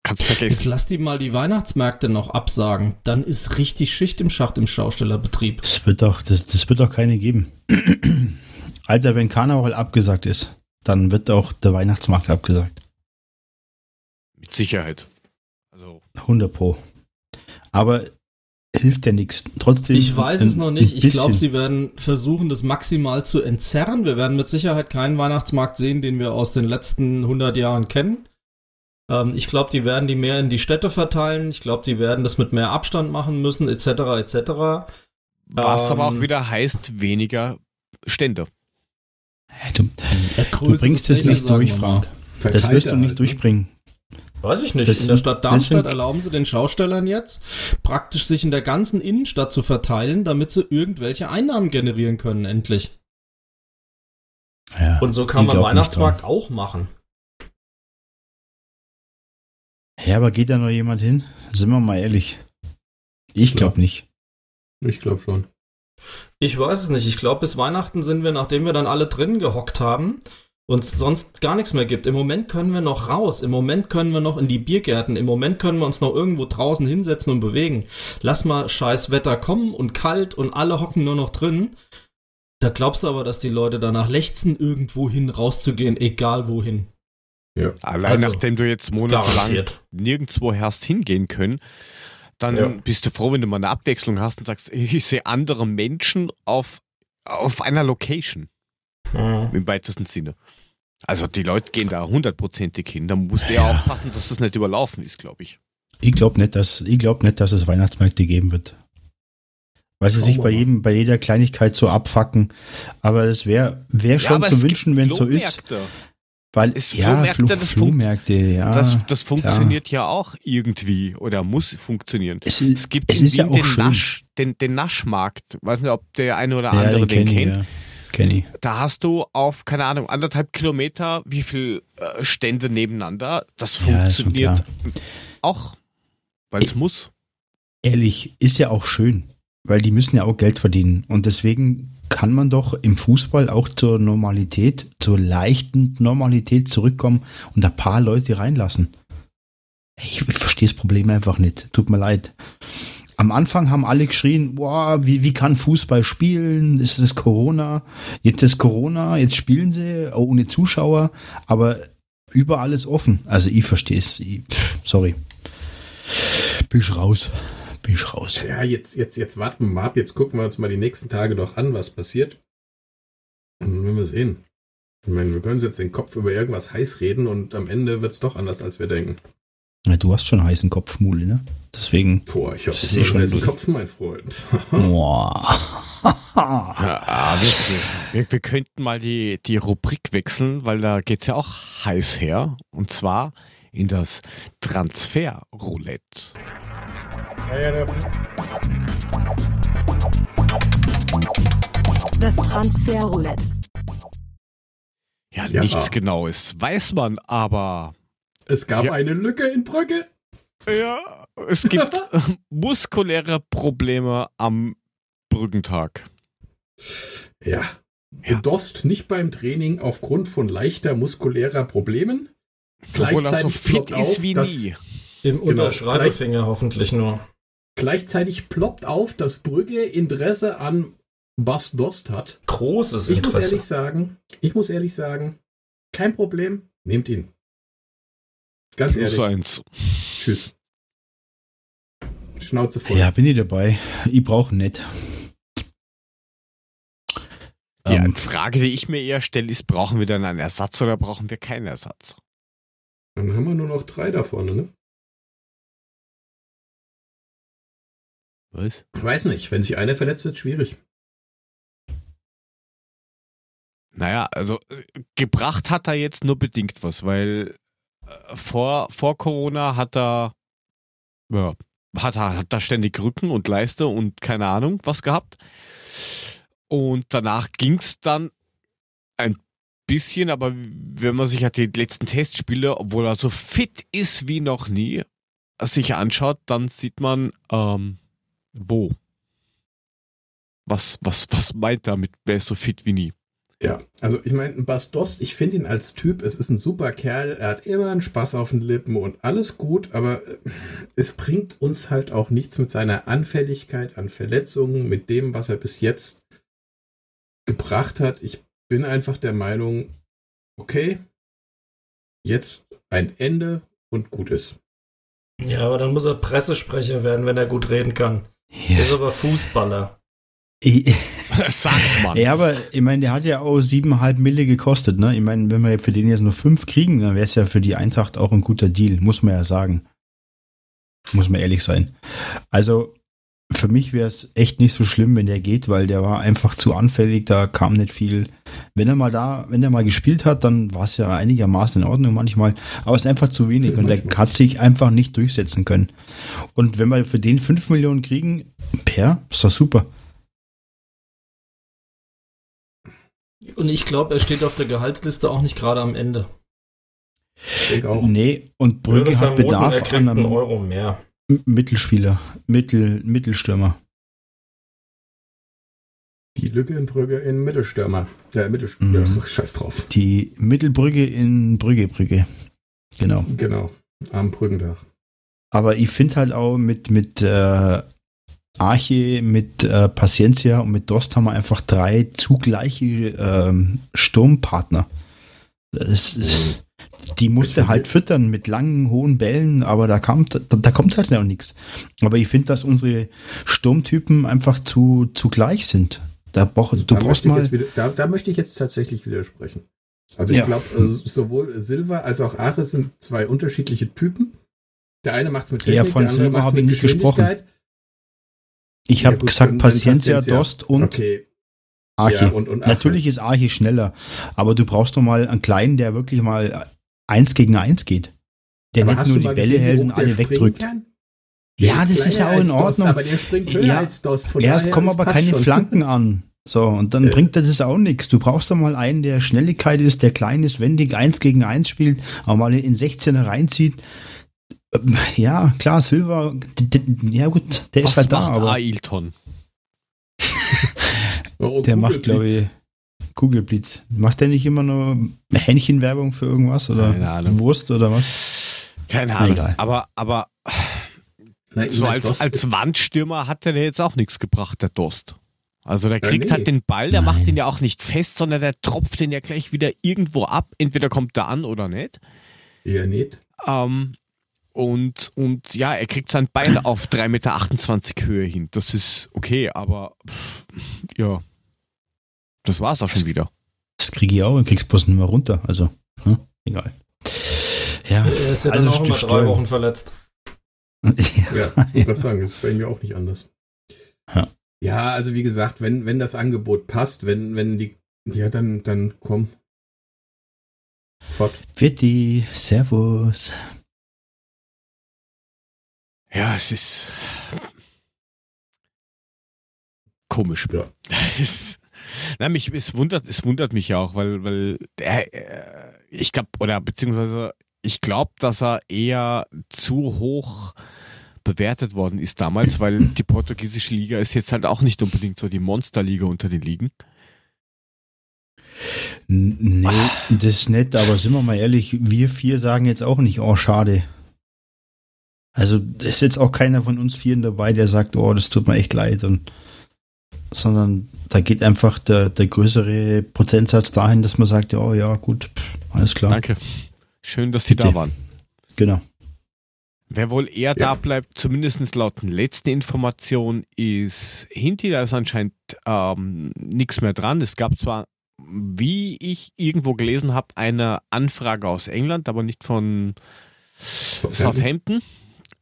Kannst du vergessen. Jetzt lass die mal die Weihnachtsmärkte noch absagen. Dann ist richtig Schicht im Schacht im Schaustellerbetrieb. Das wird doch, das, das wird doch keine geben. Alter, wenn Karneval abgesagt ist, dann wird auch der Weihnachtsmarkt abgesagt. Mit Sicherheit. Also 100 Pro. Aber hilft ja nichts. Trotzdem. Ich weiß es noch nicht. Ich glaube, sie werden versuchen, das maximal zu entzerren. Wir werden mit Sicherheit keinen Weihnachtsmarkt sehen, den wir aus den letzten 100 Jahren kennen. Ähm, ich glaube, die werden die mehr in die Städte verteilen. Ich glaube, die werden das mit mehr Abstand machen müssen, etc., etc. Was ähm, aber auch ähm, wieder heißt, weniger Stände. Du, du bringst es nicht durch, Frank. Das wirst du nicht halt, durchbringen. Weiß ich nicht. Das, in der Stadt Darmstadt erlauben sie den Schaustellern jetzt, praktisch sich in der ganzen Innenstadt zu verteilen, damit sie irgendwelche Einnahmen generieren können, endlich. Ja, Und so kann man Weihnachtsmarkt auch machen. Ja, aber geht da noch jemand hin? Sind wir mal ehrlich. Ich glaube ja. nicht. Ich glaube schon. Ich weiß es nicht. Ich glaube, bis Weihnachten sind wir, nachdem wir dann alle drin gehockt haben, und sonst gar nichts mehr gibt. Im Moment können wir noch raus, im Moment können wir noch in die Biergärten, im Moment können wir uns noch irgendwo draußen hinsetzen und bewegen. Lass mal scheiß Wetter kommen und kalt und alle hocken nur noch drin. Da glaubst du aber, dass die Leute danach lechzen, irgendwo hin rauszugehen, egal wohin. Ja. Allein also, nachdem du jetzt monatelang nirgendwo hast hingehen können, dann ja. bist du froh, wenn du mal eine Abwechslung hast und sagst, ich sehe andere Menschen auf, auf einer Location. Mhm. Im weitesten Sinne. Also die Leute gehen da hundertprozentig hin. Da musst du ja aufpassen, dass das nicht überlaufen ist, glaube ich. Ich glaube nicht, dass ich glaube nicht, dass es Weihnachtsmärkte geben wird. Weil sie sich bei jedem, bei jeder Kleinigkeit so abfacken. Aber es wäre wär ja, schon zu wünschen, wenn es so ist. Weil es ja, Flohmärkte, Flo das, Flohmärkte, ja, das, das funktioniert ja. ja. auch irgendwie oder muss funktionieren. Es, es gibt es ist ja auch den, Nasch, den, den Naschmarkt. Weiß nicht, ob der eine oder andere ja, den, den kennt. Ich, Kenny. Da hast du auf, keine Ahnung, anderthalb Kilometer wie viel äh, Stände nebeneinander. Das funktioniert ja, auch, weil es muss. Ehrlich, ist ja auch schön, weil die müssen ja auch Geld verdienen. Und deswegen kann man doch im Fußball auch zur Normalität, zur leichten Normalität zurückkommen und ein paar Leute reinlassen. Ich verstehe das Problem einfach nicht. Tut mir leid. Am Anfang haben alle geschrien, boah, wie, wie kann Fußball spielen? Ist es Corona? Jetzt ist Corona, jetzt spielen sie ohne Zuschauer. Aber überall ist offen. Also ich verstehe es. Sorry. Bin ich raus. Bin ich raus. Ja, jetzt, jetzt, jetzt warten wir mal ab. Jetzt gucken wir uns mal die nächsten Tage doch an, was passiert. Und dann werden wir sehen. Ich meine, wir können jetzt den Kopf über irgendwas heiß reden und am Ende wird es doch anders, als wir denken. Ja, du hast schon einen heißen Kopf, Muli, ne? Deswegen. Boah, ich habe eh schon einen heißen Kopf, mein Freund. Boah. ja, wir, wir, wir, könnten mal die, die Rubrik wechseln, weil da geht es ja auch heiß her. Und zwar in das Transfer-Roulette. Das Transfer-Roulette. Ja, ja, nichts Genaues weiß man, aber. Es gab ja. eine Lücke in Brücke. Ja, es gibt muskuläre Probleme am Brückentag. Ja. ja. Dost nicht beim Training aufgrund von leichter muskulärer Problemen. Obwohl er so fit ist wie nie. Im genau, Unterschreibefinger hoffentlich nur. Gleichzeitig ploppt auf, dass Brügge Interesse an Bas Dost hat. Großes Interesse. Ich muss ehrlich sagen, ich muss ehrlich sagen, kein Problem, nehmt ihn. Ganz Plus ehrlich. Eins. Tschüss. Schnauze voll. Ja, bin ich dabei. Ich brauche nicht. Die ähm, Frage, die ich mir eher stelle, ist, brauchen wir dann einen Ersatz oder brauchen wir keinen Ersatz? Dann haben wir nur noch drei da vorne, ne? Was? Ich weiß nicht. Wenn sich einer verletzt, wird schwierig. Naja, also äh, gebracht hat er jetzt nur bedingt was, weil vor, vor Corona hat er, ja, hat er, hat er ständig Rücken und Leiste und keine Ahnung was gehabt. Und danach ging es dann ein bisschen, aber wenn man sich halt die letzten Testspiele, obwohl er so fit ist wie noch nie, sich anschaut, dann sieht man, ähm, wo? Was, was, was meint damit, wer ist so fit wie nie? Ja, also ich meine, Bastos, ich finde ihn als Typ, es ist ein super Kerl, er hat immer einen Spaß auf den Lippen und alles gut, aber äh, es bringt uns halt auch nichts mit seiner Anfälligkeit an Verletzungen, mit dem, was er bis jetzt gebracht hat. Ich bin einfach der Meinung, okay, jetzt ein Ende und gut ist. Ja, aber dann muss er Pressesprecher werden, wenn er gut reden kann. Ja. Er ist aber Fußballer. Sagt man. Ja, aber ich meine, der hat ja auch siebeneinhalb Mille gekostet, ne? Ich meine, wenn wir für den jetzt nur fünf kriegen, dann wäre es ja für die Eintracht auch ein guter Deal, muss man ja sagen. Muss man ehrlich sein. Also, für mich wäre es echt nicht so schlimm, wenn der geht, weil der war einfach zu anfällig, da kam nicht viel. Wenn er mal da, wenn er mal gespielt hat, dann war es ja einigermaßen in Ordnung manchmal, aber es ist einfach zu wenig und der hat sich einfach nicht durchsetzen können. Und wenn wir für den 5 Millionen kriegen, per, ist doch super. Und ich glaube, er steht auf der Gehaltsliste auch nicht gerade am Ende. Ich auch. Nee, und Brügge hat Bedarf an einem Euro mehr. Mittelspieler, Mittel, Mittelstürmer. Die Lücke in Brügge in Mittelstürmer. Ja, Mittelstürmer. Mhm. Scheiß drauf. Die Mittelbrücke in Brügge, Brügge. Genau. Genau. Am Brückendach. Aber ich finde halt auch mit, mit äh, Arche, mit äh, Paciencia und mit Dost haben wir einfach drei zugleiche ähm, Sturmpartner. Das, mhm. Die musste halt füttern mit langen, hohen Bällen, aber da, kam, da, da kommt halt noch nichts. Aber ich finde, dass unsere Sturmtypen einfach zu, gleich sind. Da brauch, also du da brauchst mal. Wieder, da, da möchte ich jetzt tatsächlich widersprechen. Also ich ja. glaube, äh, sowohl Silva als auch Ares sind zwei unterschiedliche Typen. Der eine macht es mit Technik, ja, von der andere Silva habe ich nicht gesprochen. Ich habe ja, gesagt Paciencia, Dost und okay. Arche. Ja, und, und Natürlich ist Arche schneller, aber du brauchst doch mal einen kleinen, der wirklich mal eins gegen eins geht. Der aber nicht nur die Bälle gesehen, hält und alle wegdrückt. Ja, das ist ja auch in Ordnung. Dost, aber der springt höher ja, als Dost. Von es kommen aber keine schon. Flanken an. So, und dann äh. bringt das auch nichts. Du brauchst doch mal einen, der Schnelligkeit ist, der klein ist, wendig, eins gegen eins spielt, auch mal in 16er reinzieht. Ähm, ja, klar, Silva, ja gut, der Was ist halt da. Aber Ailton? oh, der macht, glaube ich, Kugelblitz. Macht der nicht immer nur Hähnchenwerbung für irgendwas oder Keine Ahnung. Wurst oder was? Keine Ahnung. Egal. Aber, aber Na, so als, als Wandstürmer hat der jetzt auch nichts gebracht, der Durst. Also der kriegt nee. halt den Ball, der Nein. macht den ja auch nicht fest, sondern der tropft den ja gleich wieder irgendwo ab. Entweder kommt er an oder nicht. Eher nicht. Ähm, und, und ja, er kriegt sein Bein auf 3,28 Meter Höhe hin. Das ist okay, aber pff, ja, das war's auch schon wieder. Das kriege ich auch und krieg's bloß nicht mehr runter. Also, hm, egal. Ja, er ist ja also dann auch immer drei Wochen verletzt. ja, ich wollte gerade sagen, das ist bei mir auch nicht anders. Ja. ja, also wie gesagt, wenn, wenn das Angebot passt, wenn, wenn die, ja, dann, dann komm. Fort. Vitti, Servus. Ja, es ist komisch. Ja. Na, mich, es wundert, es wundert mich ja auch, weil, weil äh, ich glaube, oder beziehungsweise ich glaube, dass er eher zu hoch bewertet worden ist damals, weil die portugiesische Liga ist jetzt halt auch nicht unbedingt so die Monsterliga unter den Ligen. Nee, das ist nett, aber sind wir mal ehrlich, wir vier sagen jetzt auch nicht, oh, schade. Also ist jetzt auch keiner von uns vieren dabei, der sagt, oh, das tut mir echt leid. Und, sondern da geht einfach der, der größere Prozentsatz dahin, dass man sagt, oh ja, gut, alles klar. Danke. Schön, dass Sie Bitte. da waren. Genau. Wer wohl eher ja. da bleibt, zumindest laut letzten Information, ist Hinti. Da ist anscheinend ähm, nichts mehr dran. Es gab zwar, wie ich irgendwo gelesen habe, eine Anfrage aus England, aber nicht von Southampton, Southampton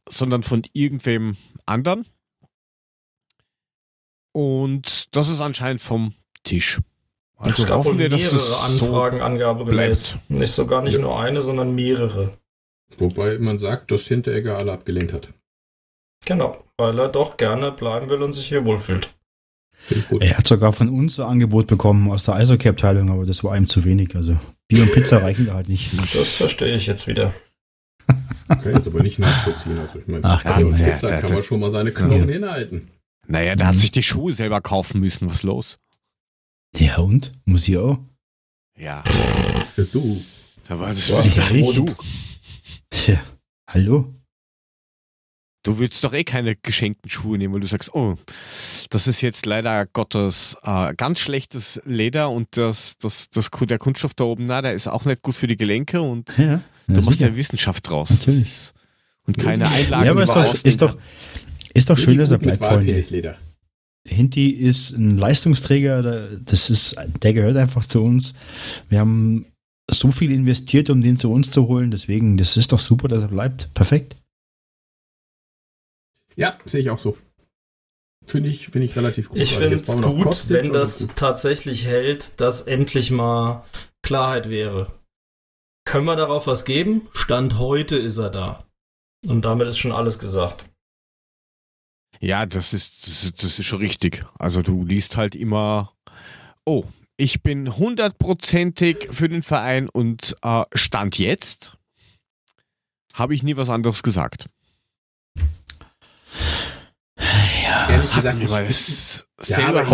sondern von irgendwem anderen. Und das ist anscheinend vom Tisch. Also es gab hoffen wir, dass das Anfragenangabe so gelesen. Nicht sogar nicht ja. nur eine, sondern mehrere. Wobei man sagt, dass Hinteregger alle abgelehnt hat. Genau, weil er doch gerne bleiben will und sich hier wohlfühlt. Er hat sogar von uns ein Angebot bekommen aus der Eishockey-Abteilung, aber das war ihm zu wenig. Also Bier und Pizza reichen da halt nicht. Das verstehe ich jetzt wieder. Kann ich jetzt aber nicht nachvollziehen. Also ich meine, Ach, kann, ja, Pizza kann man schon mal seine Knochen ja. hinhalten. Naja, der mhm. hat sich die Schuhe selber kaufen müssen. Was ist los? Ja und? Muss ich auch? Ja. ja du. Da war das was da, du. Tja, hallo? Du würdest doch eh keine geschenkten Schuhe nehmen, weil du sagst, oh, das ist jetzt leider Gottes äh, ganz schlechtes Leder und das, das, das, der Kunststoff da oben, na, der ist auch nicht gut für die Gelenke und ja, ja, du machst sicher. ja Wissenschaft draus. Natürlich. Und keine Einlagen. Ja, aber ist doch, ist doch, ist doch schön, dass er bleibt, Freunde. Hinti ist ein Leistungsträger, das ist, der gehört einfach zu uns. Wir haben so viel investiert, um den zu uns zu holen. Deswegen, das ist doch super, dass er bleibt. Perfekt. Ja, sehe ich auch so. Finde ich, finde ich relativ gut. Ich finde es gut, wenn das gut. tatsächlich hält, dass endlich mal Klarheit wäre. Können wir darauf was geben? Stand heute ist er da. Und damit ist schon alles gesagt. Ja, das ist, das ist, das ist schon richtig. Also du liest halt immer, oh, ich bin hundertprozentig für den Verein und äh, Stand jetzt habe ich nie was anderes gesagt. Ja, Ehrlich gesagt, ich weiß selber ja,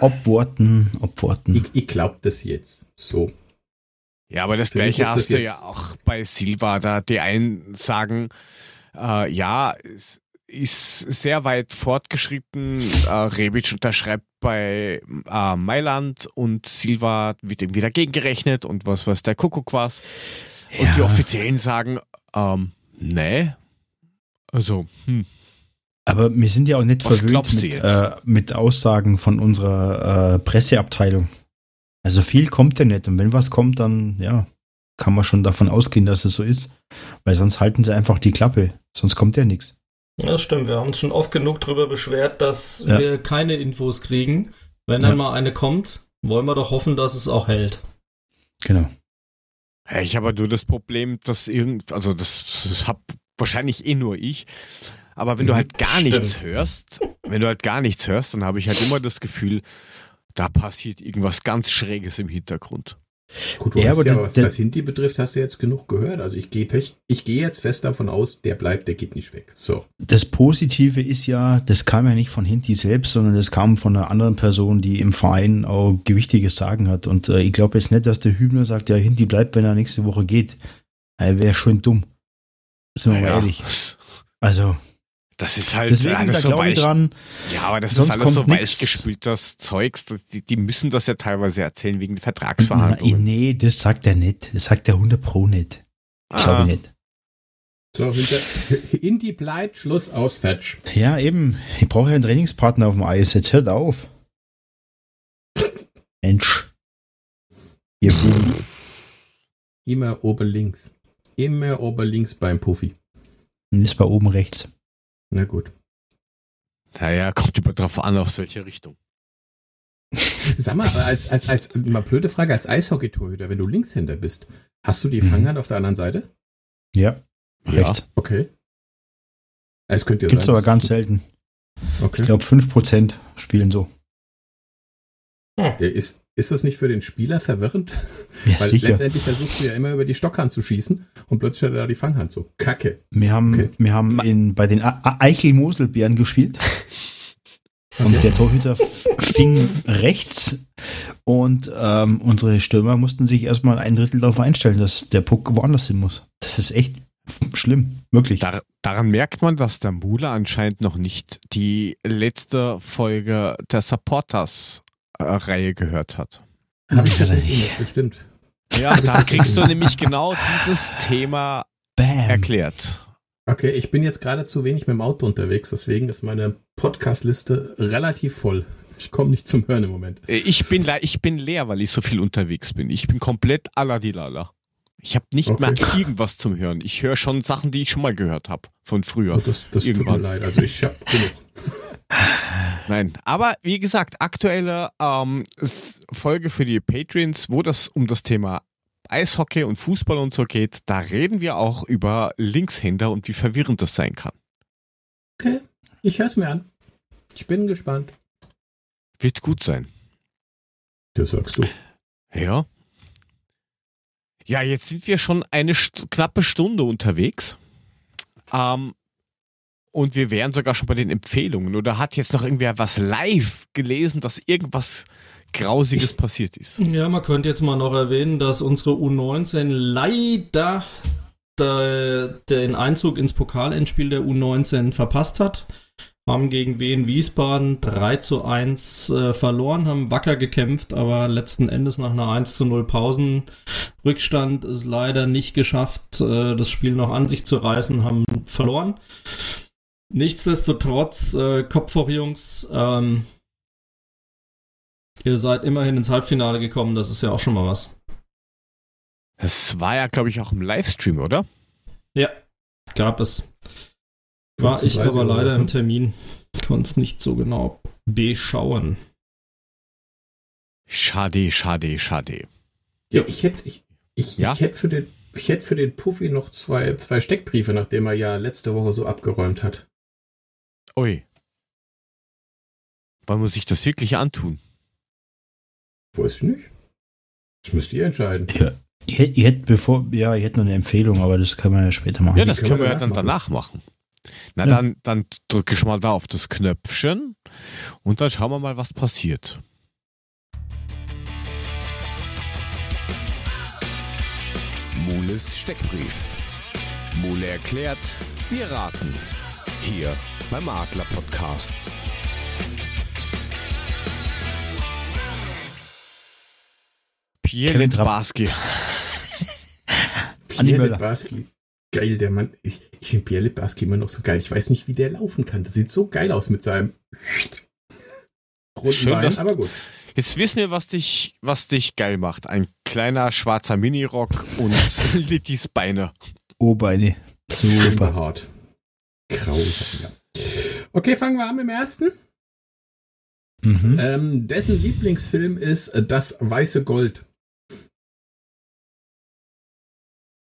ob, obworten, obworten. Ich, ich glaube das jetzt so. Ja, aber das Für gleiche hast du ja auch bei Silva. Da die einen sagen, äh, ja, ist sehr weit fortgeschritten. Äh, Rebic unterschreibt bei äh, Mailand und Silva wird ihm wieder gegengerechnet und was was der Kuckuck was. Ja. Und die Offiziellen sagen, ähm, nee. Also, hm. Aber wir sind ja auch nicht was verwöhnt mit, äh, mit, Aussagen von unserer äh, Presseabteilung. Also viel kommt ja nicht. Und wenn was kommt, dann ja, kann man schon davon ausgehen, dass es so ist. Weil sonst halten sie einfach die Klappe. Sonst kommt ja nichts. Ja, das stimmt. Wir haben uns schon oft genug darüber beschwert, dass ja. wir keine Infos kriegen. Wenn dann ja. mal eine kommt, wollen wir doch hoffen, dass es auch hält. Genau. Ja, ich habe nur das Problem, dass irgend, also das, das hab wahrscheinlich eh nur ich. Aber wenn du halt gar Stimmt. nichts hörst, wenn du halt gar nichts hörst, dann habe ich halt immer das Gefühl, da passiert irgendwas ganz Schräges im Hintergrund. Gut, du ja, aber ja, was das Hindi betrifft, hast du jetzt genug gehört. Also ich gehe ich gehe jetzt fest davon aus, der bleibt, der geht nicht weg. So. Das Positive ist ja, das kam ja nicht von Hindi selbst, sondern das kam von einer anderen Person, die im Verein auch gewichtiges Sagen hat. Und äh, ich glaube jetzt nicht, dass der Hübner sagt, ja, Hindi bleibt, wenn er nächste Woche geht. Er wäre schon dumm. Sind wir naja. mal ehrlich. Also. Das ist halt Deswegen, alles so weich. Dran, ja, aber das ist alles so weich gespült, das Zeugs. Die, die, müssen das ja teilweise erzählen wegen der Vertragsverhandlungen. Nee, das sagt er nicht. Das sagt der 100 Pro nicht. Ich glaube nicht. So, hinter, Indy bleibt, Schluss aus, Fetch. Ja, eben. Ich brauche ja einen Trainingspartner auf dem Eis. Jetzt hört auf. Mensch. Ihr Buben. Immer oben links. Immer oben links beim Puffy. Und ist bei oben rechts. Na gut. Naja, kommt immer drauf an, aus welche Richtung. Sag mal, als, als, als, mal blöde Frage, als Eishockey-Torhüter, wenn du Linkshänder bist, hast du die mhm. Fanghand auf der anderen Seite? Ja, rechts. Ja, okay. Es könnte ja Gibt's sein. aber ganz selten. Okay. Ich glaube, 5% spielen so. Hm. Ist, ist das nicht für den Spieler verwirrend? Ja, Weil sicher. letztendlich versuchst du ja immer über die Stockhand zu schießen und plötzlich hat er da die Fanghand so. Kacke. Wir haben, okay. wir haben in, bei den Eichel-Moselbeeren gespielt. Und okay. der Torhüter fing rechts und ähm, unsere Stürmer mussten sich erstmal ein Drittel darauf einstellen, dass der Puck woanders hin muss. Das ist echt schlimm, wirklich. Dar daran merkt man, dass der Mule anscheinend noch nicht die letzte Folge der Supporters Reihe gehört hat. Habe ich tatsächlich bestimmt. Ja, da kriegst du nämlich genau dieses Thema Bam. erklärt. Okay, ich bin jetzt gerade zu wenig mit dem Auto unterwegs, deswegen ist meine Podcast-Liste relativ voll. Ich komme nicht zum Hören im Moment. Ich bin, ich bin leer, weil ich so viel unterwegs bin. Ich bin komplett Aladilala. Ich habe nicht okay. mehr irgendwas zum Hören. Ich höre schon Sachen, die ich schon mal gehört habe von früher. Oh, das das tut mir leid. Also ich habe genug. Nein, aber wie gesagt, aktuelle ähm, Folge für die Patreons, wo das um das Thema Eishockey und Fußball und so geht, da reden wir auch über Linkshänder und wie verwirrend das sein kann. Okay, ich höre es mir an. Ich bin gespannt. Wird gut sein. Das sagst du. Ja. Ja, jetzt sind wir schon eine st knappe Stunde unterwegs. Ähm, und wir wären sogar schon bei den Empfehlungen. Oder hat jetzt noch irgendwer was live gelesen, dass irgendwas Grausiges passiert ist? Ja, man könnte jetzt mal noch erwähnen, dass unsere U19 leider den Einzug ins Pokalendspiel der U19 verpasst hat. Haben gegen Wien Wiesbaden 3 zu 1 äh, verloren, haben wacker gekämpft, aber letzten Endes nach einer 1 zu 0 Pausenrückstand ist leider nicht geschafft, äh, das Spiel noch an sich zu reißen, haben verloren. Nichtsdestotrotz, äh, Kopf hoch, Jungs. Ähm, ihr seid immerhin ins Halbfinale gekommen, das ist ja auch schon mal was. Das war ja, glaube ich, auch im Livestream, oder? Ja, gab es. War ich aber leider im Termin. Konnte es nicht so genau beschauen. Schade, schade, schade. Ja, ich hätte ich, ich, ja? ich hätte für den ich hätte für den Puffy noch zwei, zwei Steckbriefe, nachdem er ja letzte Woche so abgeräumt hat. Ui. Wann muss ich das wirklich antun? Weiß ich nicht. Das müsst ihr entscheiden. Ja. Ihr, ihr hättet bevor, ja, ihr hättet noch eine Empfehlung, aber das können wir ja später machen. Ja, das können, können wir ja dann danach machen. Na, ja. dann, dann drücke ich mal da auf das Knöpfchen und dann schauen wir mal, was passiert. Mules Steckbrief. Mule erklärt, wir raten. Hier beim Adler Podcast. Pierre Litbarski. Pierre Litbarski. Geil, der Mann. Ich, ich finde Pierre Litbarski immer noch so geil. Ich weiß nicht, wie der laufen kann. Das sieht so geil aus mit seinem roten Schön, Bein, aber gut. Jetzt wissen wir, was dich, was dich geil macht. Ein kleiner schwarzer Minirock und Littys Beine. O-Beine. Super hart. Grausam, ja. Okay, fangen wir an mit dem ersten. Mhm. Ähm, dessen Lieblingsfilm ist äh, Das Weiße Gold.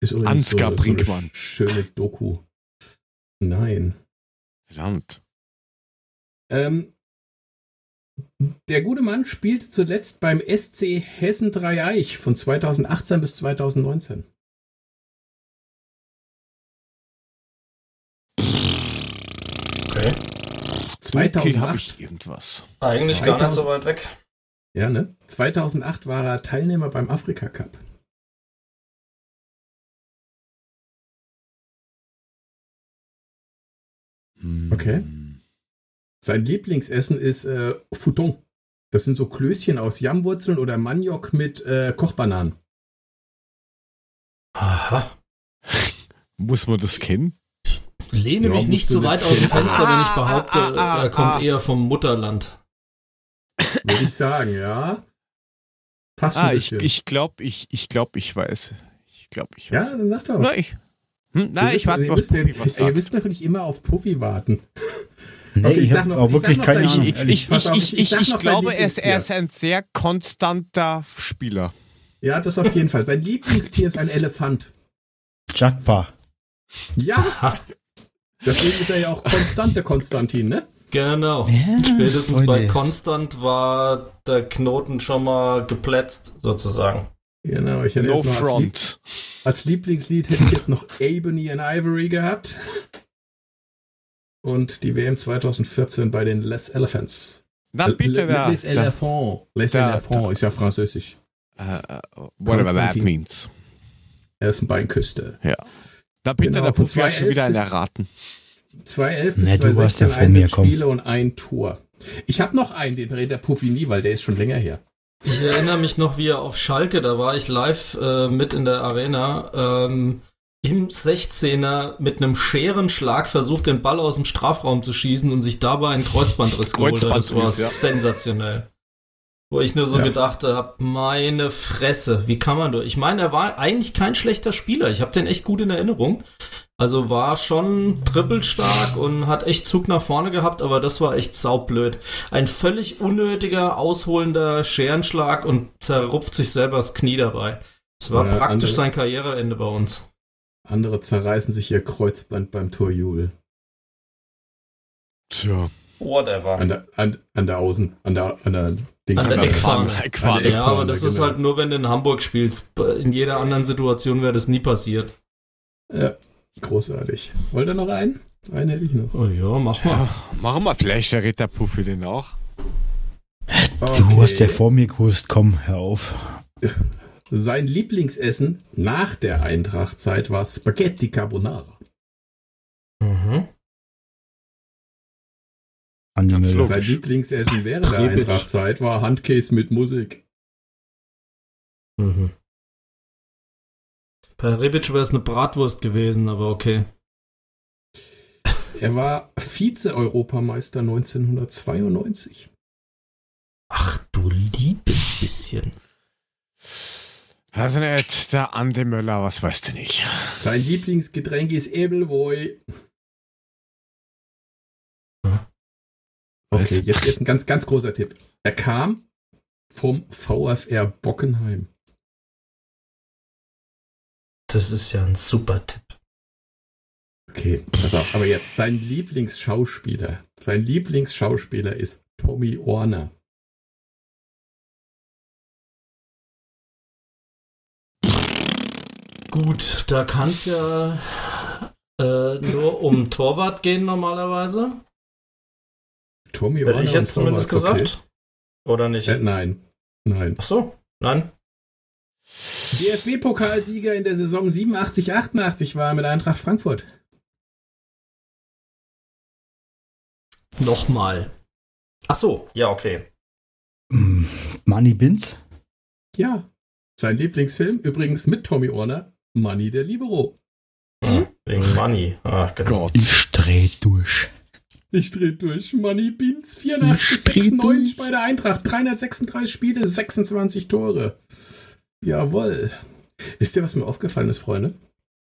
Ist Ansgar so, Brinkmann. So schöne Doku. Nein. Verdammt. Ähm, der gute Mann spielte zuletzt beim SC Hessen Dreieich von 2018 bis 2019. 2008 ich irgendwas. Eigentlich 2000, gar nicht so weit weg. Ja, ne? 2008 war er Teilnehmer beim Afrika Cup. Hm. Okay. Sein Lieblingsessen ist äh, Futon. Das sind so Klößchen aus Jammwurzeln oder Maniok mit äh, Kochbananen. Aha. Muss man das kennen? Ich lehne ja, mich nicht so weit aus dem Fenster, wenn ich behaupte, ah, ah, ah, er kommt ah. eher vom Mutterland. Würde ich sagen, ja. Fast ah, ich, ich glaube, ich, ich glaube, ich weiß. Ich glaube, ich weiß. Ja, dann lass doch. Na, ich, hm, na, ich warte, was Puffy was sagt. Ihr müsst nicht immer auf Puffy warten. Nee, okay, ich, ich habe auch wirklich keine Ahnung. Ich, ich, ich, ich, ich, ich glaube, er ist, er ist ein sehr konstanter Spieler. Ja, das auf jeden Fall. Sein Lieblingstier ist ein Elefant. Jagdpa. Ja. Deswegen ist er ja auch konstant, der Konstantin, ne? Genau. Ja, Spätestens Freude. bei Konstant war der Knoten schon mal geplätzt, sozusagen. Genau, ich hätte no jetzt noch front. Als, Lieb als Lieblingslied hätte ich jetzt noch Ebony and Ivory gehabt. Und die WM 2014 bei den Les Elephants. Na bitte, da, Les Elephants. Les Elephants ist ja französisch. Uh, whatever that means. Elfenbeinküste. Ja. Da bitte, genau, der Puffy hat schon wieder einen erraten. 2011 bis nee, 2016 ein Spiele und ein Tor. Ich habe noch einen, den berät der Puffy nie, weil der ist schon länger her. Ich erinnere mich noch, wie er auf Schalke, da war ich live äh, mit in der Arena, ähm, im 16er mit einem Scherenschlag versucht, den Ball aus dem Strafraum zu schießen und sich dabei einen Kreuzbandriss geholt hat. Das war ja. sensationell. Wo ich nur so ja. gedacht habe, meine Fresse, wie kann man doch? Ich meine, er war eigentlich kein schlechter Spieler. Ich habe den echt gut in Erinnerung. Also war schon trippelstark und hat echt Zug nach vorne gehabt, aber das war echt saublöd. Ein völlig unnötiger, ausholender Scherenschlag und zerrupft sich selber das Knie dabei. Das war ja, praktisch andere, sein Karriereende bei uns. Andere zerreißen sich ihr Kreuzband beim Torjubel. Tja. Whatever. An der, an, an der Außen, an der, an der Dings. An der Eckfahne. Eckfahne. Ja, aber das genau. ist halt nur, wenn du in Hamburg spielst. In jeder anderen Situation wäre das nie passiert. Ja. Großartig. Wollt ihr noch einen? Einen hätte ich noch. Oh ja, mach mal. Ja, machen wir. Vielleicht der Puffy den auch. Okay. Du hast ja vor mir gewusst. Komm, hör auf. Sein Lieblingsessen nach der Eintrachtzeit war Spaghetti Carbonara. Sein Lieblingsessen während der Eintrachtzeit war Handcase mit Musik. Mhm. Bei Rebic wäre es eine Bratwurst gewesen, aber okay. Er war Vize-Europameister 1992. Ach du liebes bisschen. Also nicht der Ande Möller, was weißt du nicht. Sein Lieblingsgetränk ist Ebelboy. Okay, jetzt, jetzt ein ganz, ganz großer Tipp. Er kam vom VfR Bockenheim. Das ist ja ein super Tipp. Okay, pass auf, aber jetzt sein Lieblingsschauspieler. Sein Lieblingsschauspieler ist Tommy Warner. Gut, da kann es ja äh, nur um Torwart gehen normalerweise. Tommy Hätte ich jetzt zumindest Torwart, gesagt? Okay. Oder nicht? Äh, nein. Nein. Ach so, nein. DFB-Pokalsieger in der Saison 87, 88 war mit Eintracht Frankfurt. Nochmal. Ach so, ja, okay. Money Bins? Ja. Sein Lieblingsfilm, übrigens mit Tommy Orner, Money der Libero. Hm, wegen Money. Ach, genau. Gott. Ich dreh durch. Ich dreh durch. Money Beans, 84 96 bei der Eintracht, 336 Spiele, 26 Tore. Jawoll. Wisst ihr, was mir aufgefallen ist, Freunde?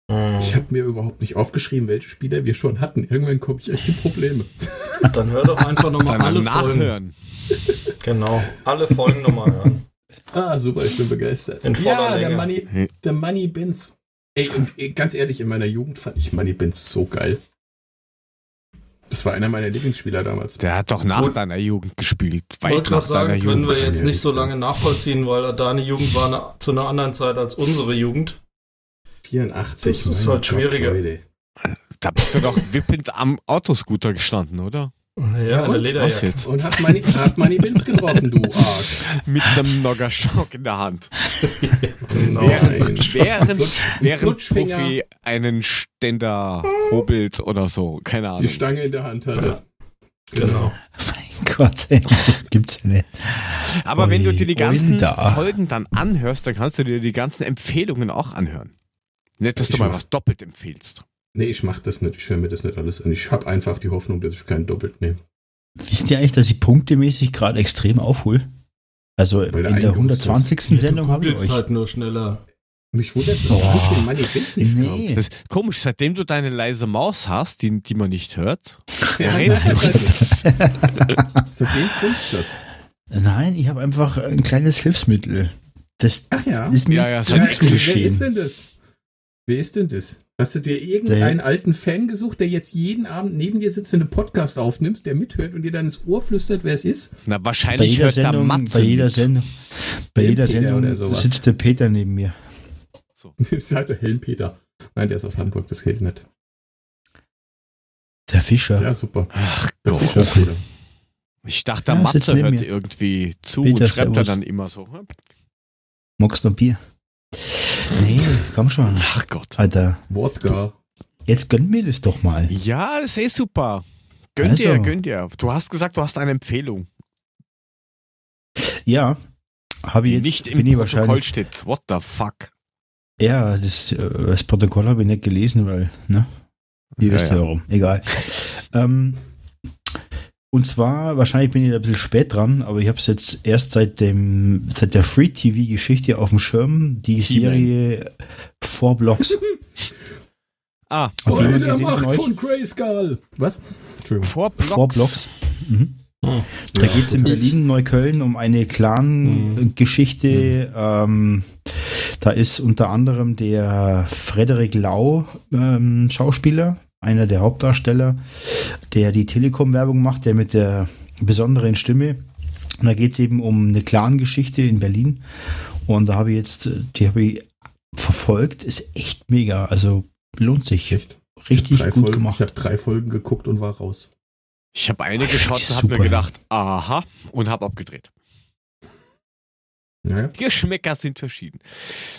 Hm. Ich habe mir überhaupt nicht aufgeschrieben, welche Spieler wir schon hatten. Irgendwann komme ich echt in Probleme. Dann hör doch einfach nochmal alle nachhören. Folgen. Genau, alle Folgen nochmal hören. Ah, super, ich bin begeistert. In ja, der Money, der Money Bins. Ey, und ganz ehrlich, in meiner Jugend fand ich Money Bins so geil. Das war einer meiner Lieblingsspieler damals. Der hat doch nach deiner Jugend gespielt. Weit Wollte nach sagen, deiner Jugend. können wir jetzt nicht so lange nachvollziehen, weil deine Jugend war eine, zu einer anderen Zeit als unsere Jugend. 84. Das ist halt schwieriger. Da bist du doch wippend am Autoscooter gestanden, oder? Ja, ja eine Lederjacke. Und hat Money, hat Money Bins getroffen, du Arsch. Mit einem Noggerschock in der Hand. genau. Während, während, während Profi einen Ständer hobelt oder so. Keine Ahnung. Die Stange in der Hand hatte. Genau. genau. Mein Gott, ey, das gibt's ja nicht. Aber Oi, wenn du dir die ganzen Folgen dann anhörst, dann kannst du dir die ganzen Empfehlungen auch anhören. Nicht, dass ich du mal was doppelt empfehlst. Nee, ich mach das nicht. Ich höre mir das nicht alles an. Ich habe einfach die Hoffnung, dass ich keinen doppelt nehme. Wisst ihr eigentlich, dass ich punktemäßig gerade extrem aufhole? Also Weil in der 120. Ist. Sendung habe ich euch. halt nur schneller. Mich wundert, dass oh. meine Bits nicht nee. Das ist komisch, seitdem du deine leise Maus hast, die, die man nicht hört, ja, redest du. seitdem funzt das. Nein, ich habe einfach ein kleines Hilfsmittel. Das, Ach ja. ist mir ja, ja, zu Wer ist denn das? Wer ist denn das? Hast du dir irgendeinen der, alten Fan gesucht, der jetzt jeden Abend neben dir sitzt, wenn du Podcast aufnimmst, der mithört und dir dann ins Ohr flüstert, wer es ist? Na, wahrscheinlich hört Sendung, Matze Bei jeder Sendung, bei jeder Sendung sitzt der Peter neben mir. So. Sagt der Helmpeter. Nein, der ist aus Hamburg, das geht nicht. Der Fischer. Ja, super. Ach Gott. Ich dachte, der ja, Matze hört mir. irgendwie zu Peter, und schreibt er dann immer so. Magst du noch Bier? Nee, komm schon. Ach Gott. Alter. Wodka. Jetzt gönn mir das doch mal. Ja, das ist eh super. Gönn also. dir, gönn dir. Du hast gesagt, du hast eine Empfehlung. Ja, habe ich jetzt. Nicht im bin Protokoll steht. What the fuck? Ja, das, äh, das Protokoll habe ich nicht gelesen, weil, ne? Ihr ja, wisst ja warum. Egal. ähm, und zwar, wahrscheinlich bin ich da ein bisschen spät dran, aber ich habe es jetzt erst seit dem, seit der Free-TV-Geschichte auf dem Schirm, die Serie Four Blocks. ah, Hat oh, der Macht von Grayskull. Was? Four Blocks. Four Blocks. Mhm. Hm. Da ja, geht es in Berlin, Neukölln um eine Clan-Geschichte. Hm. Ähm, da ist unter anderem der Frederik Lau ähm, Schauspieler, einer der Hauptdarsteller, der die Telekom-Werbung macht, der mit der besonderen Stimme. Und da geht es eben um eine Clan-Geschichte in Berlin. Und da habe ich jetzt, die habe ich verfolgt, ist echt mega. Also lohnt sich. Echt? Richtig gut Folgen, gemacht. Ich habe drei Folgen geguckt und war raus. Ich habe eine geschaut und habe mir gedacht, aha, und habe abgedreht. Naja. Geschmäcker sind verschieden.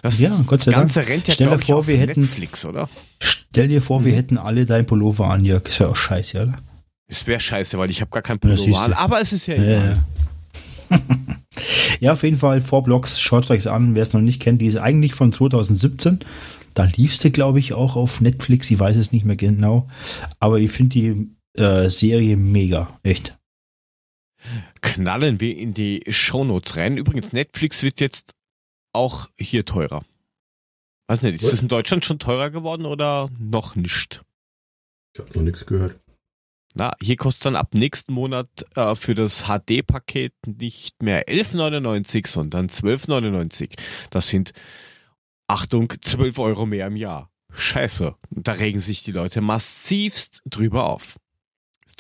Das ja, Gott sei Ganze Dank. rennt ja, stell dir vor, wir hätten, Netflix, oder? Stell dir vor, mhm. wir hätten alle dein Pullover an, Jörg. Das wäre auch scheiße, oder? Es wäre scheiße, weil ich habe gar kein Pullover an, aber es ist ja egal. Ja, ja, auf jeden Fall, Four Blocks, schaut euch an, wer es noch nicht kennt, die ist eigentlich von 2017. Da lief sie, glaube ich, auch auf Netflix, ich weiß es nicht mehr genau. Aber ich finde die äh, Serie mega, echt knallen wir in die Shownotes rein. Übrigens, Netflix wird jetzt auch hier teurer. Weiß nicht, ist Was? das in Deutschland schon teurer geworden oder noch nicht? Ich habe noch nichts gehört. Na, hier kostet dann ab nächsten Monat äh, für das HD-Paket nicht mehr 11,99, sondern 12,99. Das sind, Achtung, 12 Euro mehr im Jahr. Scheiße. Da regen sich die Leute massivst drüber auf.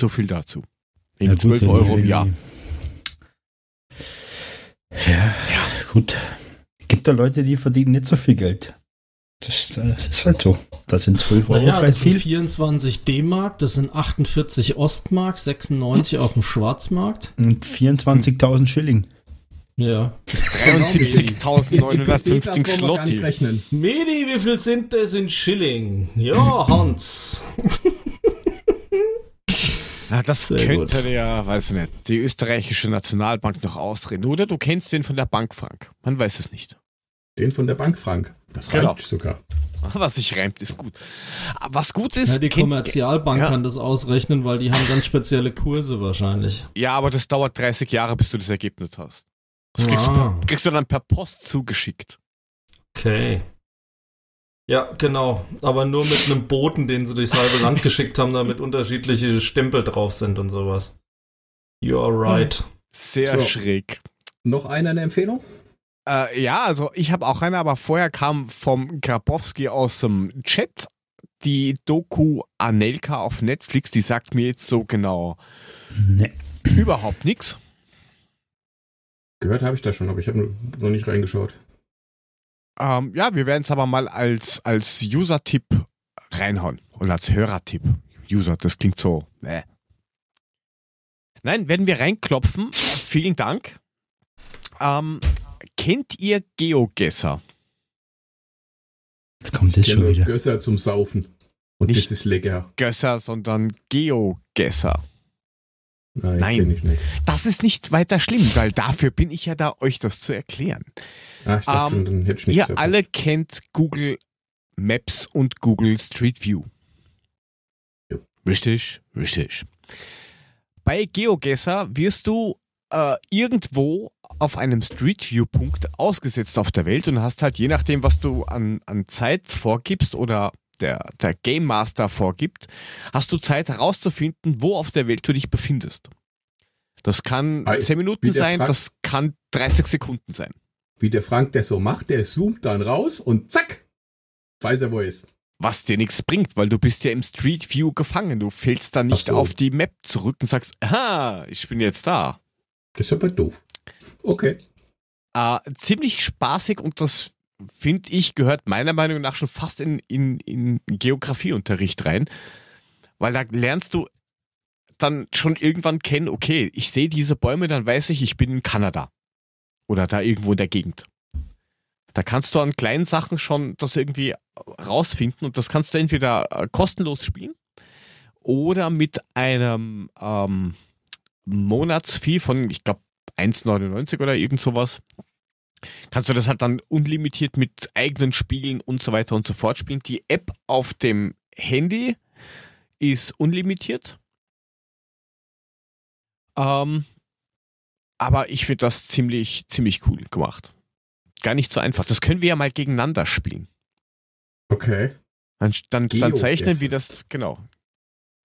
So viel dazu. Wegen ja, 12 Euro im Jahr. Ja, ja, gut. Gibt da Leute, die verdienen nicht so viel Geld. Das, das ist halt so. Das sind 12 Euro naja, vielleicht das viel. Sind 24 D-Mark, das sind 48 Ostmark, 96 auf dem Schwarzmarkt. Und 24.000 Schilling. Ja. 73.950 Slotti. Medi, wie viel sind das in Schilling? Ja, Hans. Ja, das Sehr könnte gut. ja, weiß ich nicht, die österreichische Nationalbank noch ausreden. Oder du kennst den von der Bank Frank. Man weiß es nicht. Den von der Bank Frank. Das genau. reimt sogar. Was sich reimt, ist gut. Was gut ist. Ja, die Kommerzialbank ja. kann das ausrechnen, weil die haben ganz spezielle Kurse wahrscheinlich. Ja, aber das dauert 30 Jahre, bis du das Ergebnis hast. Das kriegst, ah. du, per, kriegst du dann per Post zugeschickt. Okay. Ja, genau. Aber nur mit einem Boten, den sie durchs halbe Land geschickt haben, damit unterschiedliche Stempel drauf sind und sowas. You're right. Sehr so. schräg. Noch eine, eine Empfehlung? Äh, ja, also ich habe auch eine, aber vorher kam vom Grabowski aus dem Chat die Doku Anelka auf Netflix. Die sagt mir jetzt so genau nee. überhaupt nichts. Gehört habe ich da schon, aber ich habe noch nicht reingeschaut. Ähm, ja, wir werden es aber mal als, als User-Tipp reinhauen. Oder als Hörer-Tipp. User, das klingt so. Äh. Nein, werden wir reinklopfen. Vielen Dank. Ähm, kennt ihr Geogesser? Jetzt kommt das schon wieder. Gösser zum Saufen. Und Nicht das ist lecker. Gösser, sondern Geogesser. Nein, Nein. Das ist nicht weiter schlimm, weil dafür bin ich ja da, euch das zu erklären. Ah, ich dachte, ähm, dann hätte ich nicht Ihr alle kennt Google Maps und Google Street View. Ja. Richtig, richtig. Bei GeoGuessr wirst du äh, irgendwo auf einem Street View Punkt ausgesetzt auf der Welt und hast halt je nachdem, was du an, an Zeit vorgibst oder der, der Game Master vorgibt, hast du Zeit herauszufinden, wo auf der Welt du dich befindest. Das kann Ei, 10 Minuten sein, Frank, das kann 30 Sekunden sein. Wie der Frank das so macht, der zoomt dann raus und zack, weiß er, wo er ist. Was dir nichts bringt, weil du bist ja im Street View gefangen. Du fällst dann nicht so. auf die Map zurück und sagst, aha, ich bin jetzt da. Das ist aber doof. Okay. Äh, ziemlich spaßig und das finde ich, gehört meiner Meinung nach schon fast in, in, in Geografieunterricht rein, weil da lernst du dann schon irgendwann kennen, okay, ich sehe diese Bäume, dann weiß ich, ich bin in Kanada oder da irgendwo in der Gegend. Da kannst du an kleinen Sachen schon das irgendwie rausfinden und das kannst du entweder äh, kostenlos spielen oder mit einem ähm, Monatsfee von, ich glaube, 1,99 oder irgend sowas kannst du das halt dann unlimitiert mit eigenen Spielen und so weiter und so fort spielen. Die App auf dem Handy ist unlimitiert. Ähm, aber ich finde das ziemlich, ziemlich cool gemacht. Gar nicht so einfach. Das können wir ja mal gegeneinander spielen. Okay. Dann, dann, dann zeichnen wir das, genau.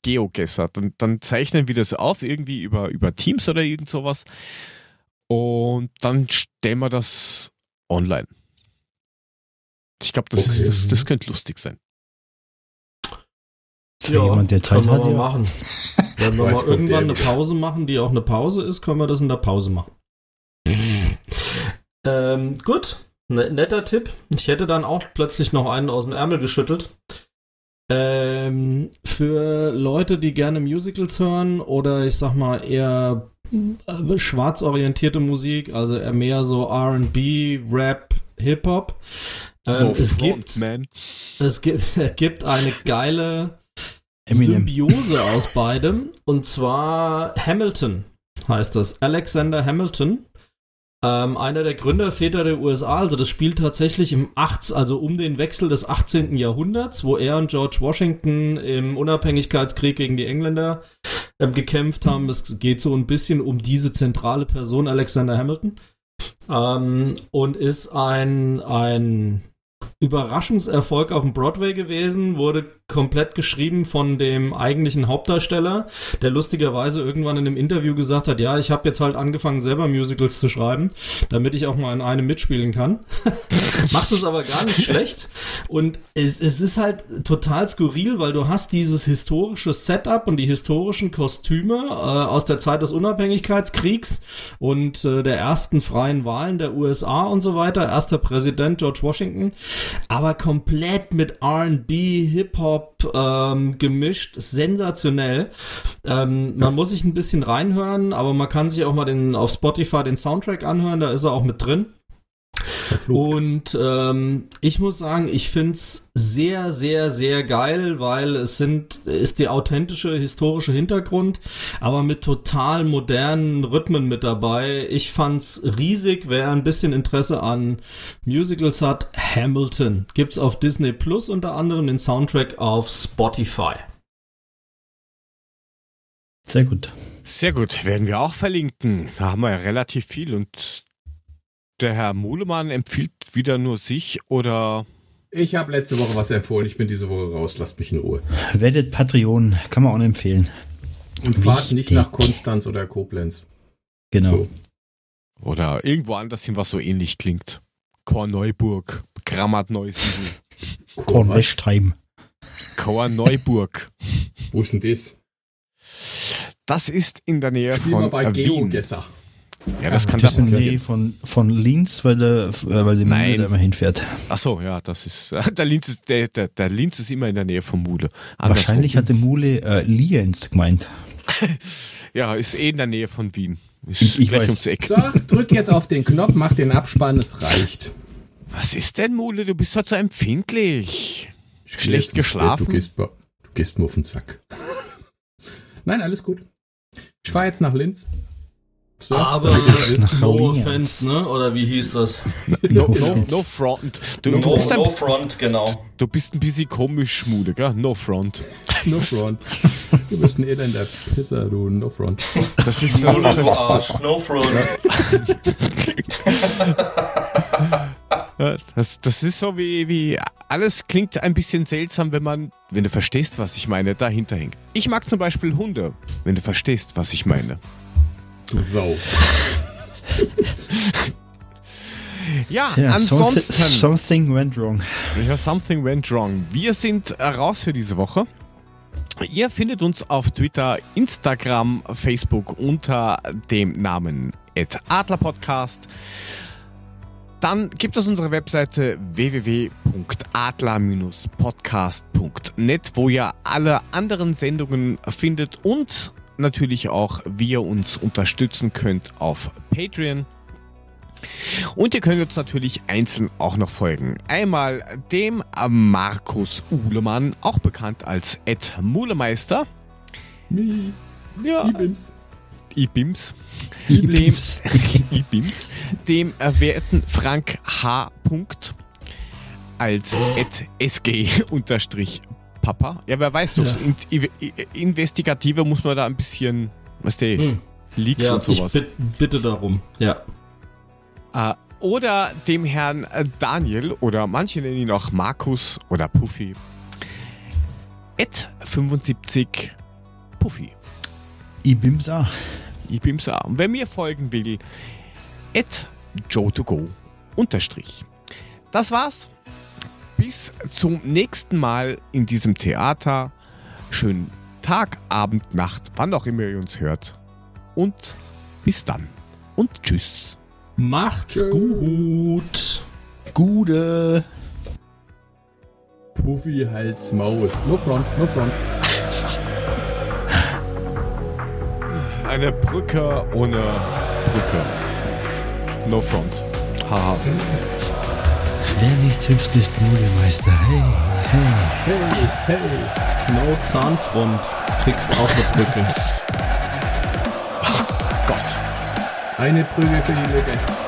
Geogesser. Dann, dann zeichnen wir das auf, irgendwie über, über Teams oder irgend sowas. Und dann stellen wir das online. Ich glaube, das, okay. das, das könnte lustig sein. Für ja, jemand, der Zeit hat, ja. machen. Wenn wir mal irgendwann eine Pause machen, die auch eine Pause ist, können wir das in der Pause machen. ähm, gut, ne, netter Tipp. Ich hätte dann auch plötzlich noch einen aus dem Ärmel geschüttelt. Ähm, für Leute, die gerne Musicals hören oder ich sag mal eher schwarz orientierte Musik, also mehr so RB, Rap, Hip-Hop. Ähm, es, front, gibt, man. es gibt, gibt eine geile Eminem. Symbiose aus beidem und zwar Hamilton heißt das. Alexander Hamilton ähm, einer der Gründerväter der USA, also das spielt tatsächlich im 8, also um den Wechsel des 18. Jahrhunderts, wo er und George Washington im Unabhängigkeitskrieg gegen die Engländer ähm, gekämpft haben. Es geht so ein bisschen um diese zentrale Person, Alexander Hamilton. Ähm, und ist ein, ein Überraschungserfolg auf dem Broadway gewesen, wurde komplett geschrieben von dem eigentlichen Hauptdarsteller, der lustigerweise irgendwann in einem Interview gesagt hat, ja, ich habe jetzt halt angefangen selber Musicals zu schreiben, damit ich auch mal in einem mitspielen kann. Macht es aber gar nicht schlecht und es, es ist halt total skurril, weil du hast dieses historische Setup und die historischen Kostüme äh, aus der Zeit des Unabhängigkeitskriegs und äh, der ersten freien Wahlen der USA und so weiter, erster Präsident George Washington aber komplett mit R&B, Hip-Hop ähm, gemischt, sensationell. Ähm, man muss sich ein bisschen reinhören, aber man kann sich auch mal den auf Spotify den Soundtrack anhören, da ist er auch mit drin. Und ähm, ich muss sagen, ich find's sehr, sehr, sehr geil, weil es sind, ist der authentische historische Hintergrund, aber mit total modernen Rhythmen mit dabei. Ich fand's riesig. Wer ein bisschen Interesse an Musicals hat, Hamilton. Gibt's auf Disney Plus unter anderem den Soundtrack auf Spotify. Sehr gut. Sehr gut, werden wir auch verlinken. Da haben wir ja relativ viel und der Herr Muhlemann empfiehlt wieder nur sich oder? Ich habe letzte Woche was empfohlen. Ich bin diese Woche raus. Lasst mich in Ruhe. Werdet Patreon. Kann man auch empfehlen. Und fahrt nicht nach Konstanz oder Koblenz. Genau. So. Oder irgendwo anders hin, was so ähnlich klingt. Korneuburg, Grammat Neusiedl. Kornwestheim. Korneuburg. Wo ist denn das? Das ist in der Nähe Spiel von bei Wien. Geogesser. Ja, das kann das die von, von Linz, weil der, äh, weil die Mule da immer hinfährt. Ach so, ja, das ist, der Linz ist, der, der, der Linz ist immer in der Nähe von Mule. Andersrum. Wahrscheinlich hat der Mule äh, Lienz gemeint. Ja, ist eh in der Nähe von Wien. Ist ich, ich weiß. Ums Eck. So, drück jetzt auf den Knopf, mach den Abspann, es reicht. Was ist denn, Mule? Du bist halt so empfindlich. Schlecht geschlafen. Du gehst, du gehst mir auf den Sack. Nein, alles gut. Ich fahre jetzt nach Linz. So, Aber no offense, ne? Oder wie hieß das? No, no, no front. Du, no, du bist ein, no front, genau. Du bist ein bisschen komisch, Schmude, gell? No front. No front. Du bist ein elender Pisser, du. No front. Das ist so. Das, das, no front. das, das ist so wie, wie alles klingt ein bisschen seltsam, wenn man, wenn du verstehst, was ich meine, dahinter hängt. Ich mag zum Beispiel Hunde, wenn du verstehst, was ich meine. Du Sau. ja, ja, ansonsten. Something went wrong. Ja, something went wrong. Wir sind raus für diese Woche. Ihr findet uns auf Twitter, Instagram, Facebook unter dem Namen Adlerpodcast. Dann gibt es unsere Webseite www.adler-podcast.net, wo ihr alle anderen Sendungen findet und natürlich auch, wie ihr uns unterstützen könnt auf Patreon. Und ihr könnt uns natürlich einzeln auch noch folgen. Einmal dem Markus Uhlemann, auch bekannt als Ed Mulemeister. Ja. Ibims. Ibims. Ibims. Dem, Ibims. Dem erwehrten Frank H. als Ed SG unterstrich Papa. Ja, wer weiß, durchs ja. In Investigative muss man da ein bisschen, was der hm. Leaks ja, und sowas. Ich bitte darum, ja. Äh, oder dem Herrn äh, Daniel oder manche nennen ihn auch Markus oder Puffy. Ed 75 Puffy. Ibimsa. Ibimsa. Und wer mir folgen will, Ed Joe2Go unterstrich. Das war's bis zum nächsten Mal in diesem Theater. Schönen Tag, Abend, Nacht, wann auch immer ihr uns hört. Und bis dann. Und tschüss. Macht's gut. Gude. Puffy Hals Maul. No front, no front. Eine Brücke ohne Brücke. No front. Haha. Wer nicht hüpft, ist Modemeister. Hey, hey. Hey, hey. No Zahnfront. Kriegst auch eine Brücke. Oh Gott. Eine Brücke für die Lücke.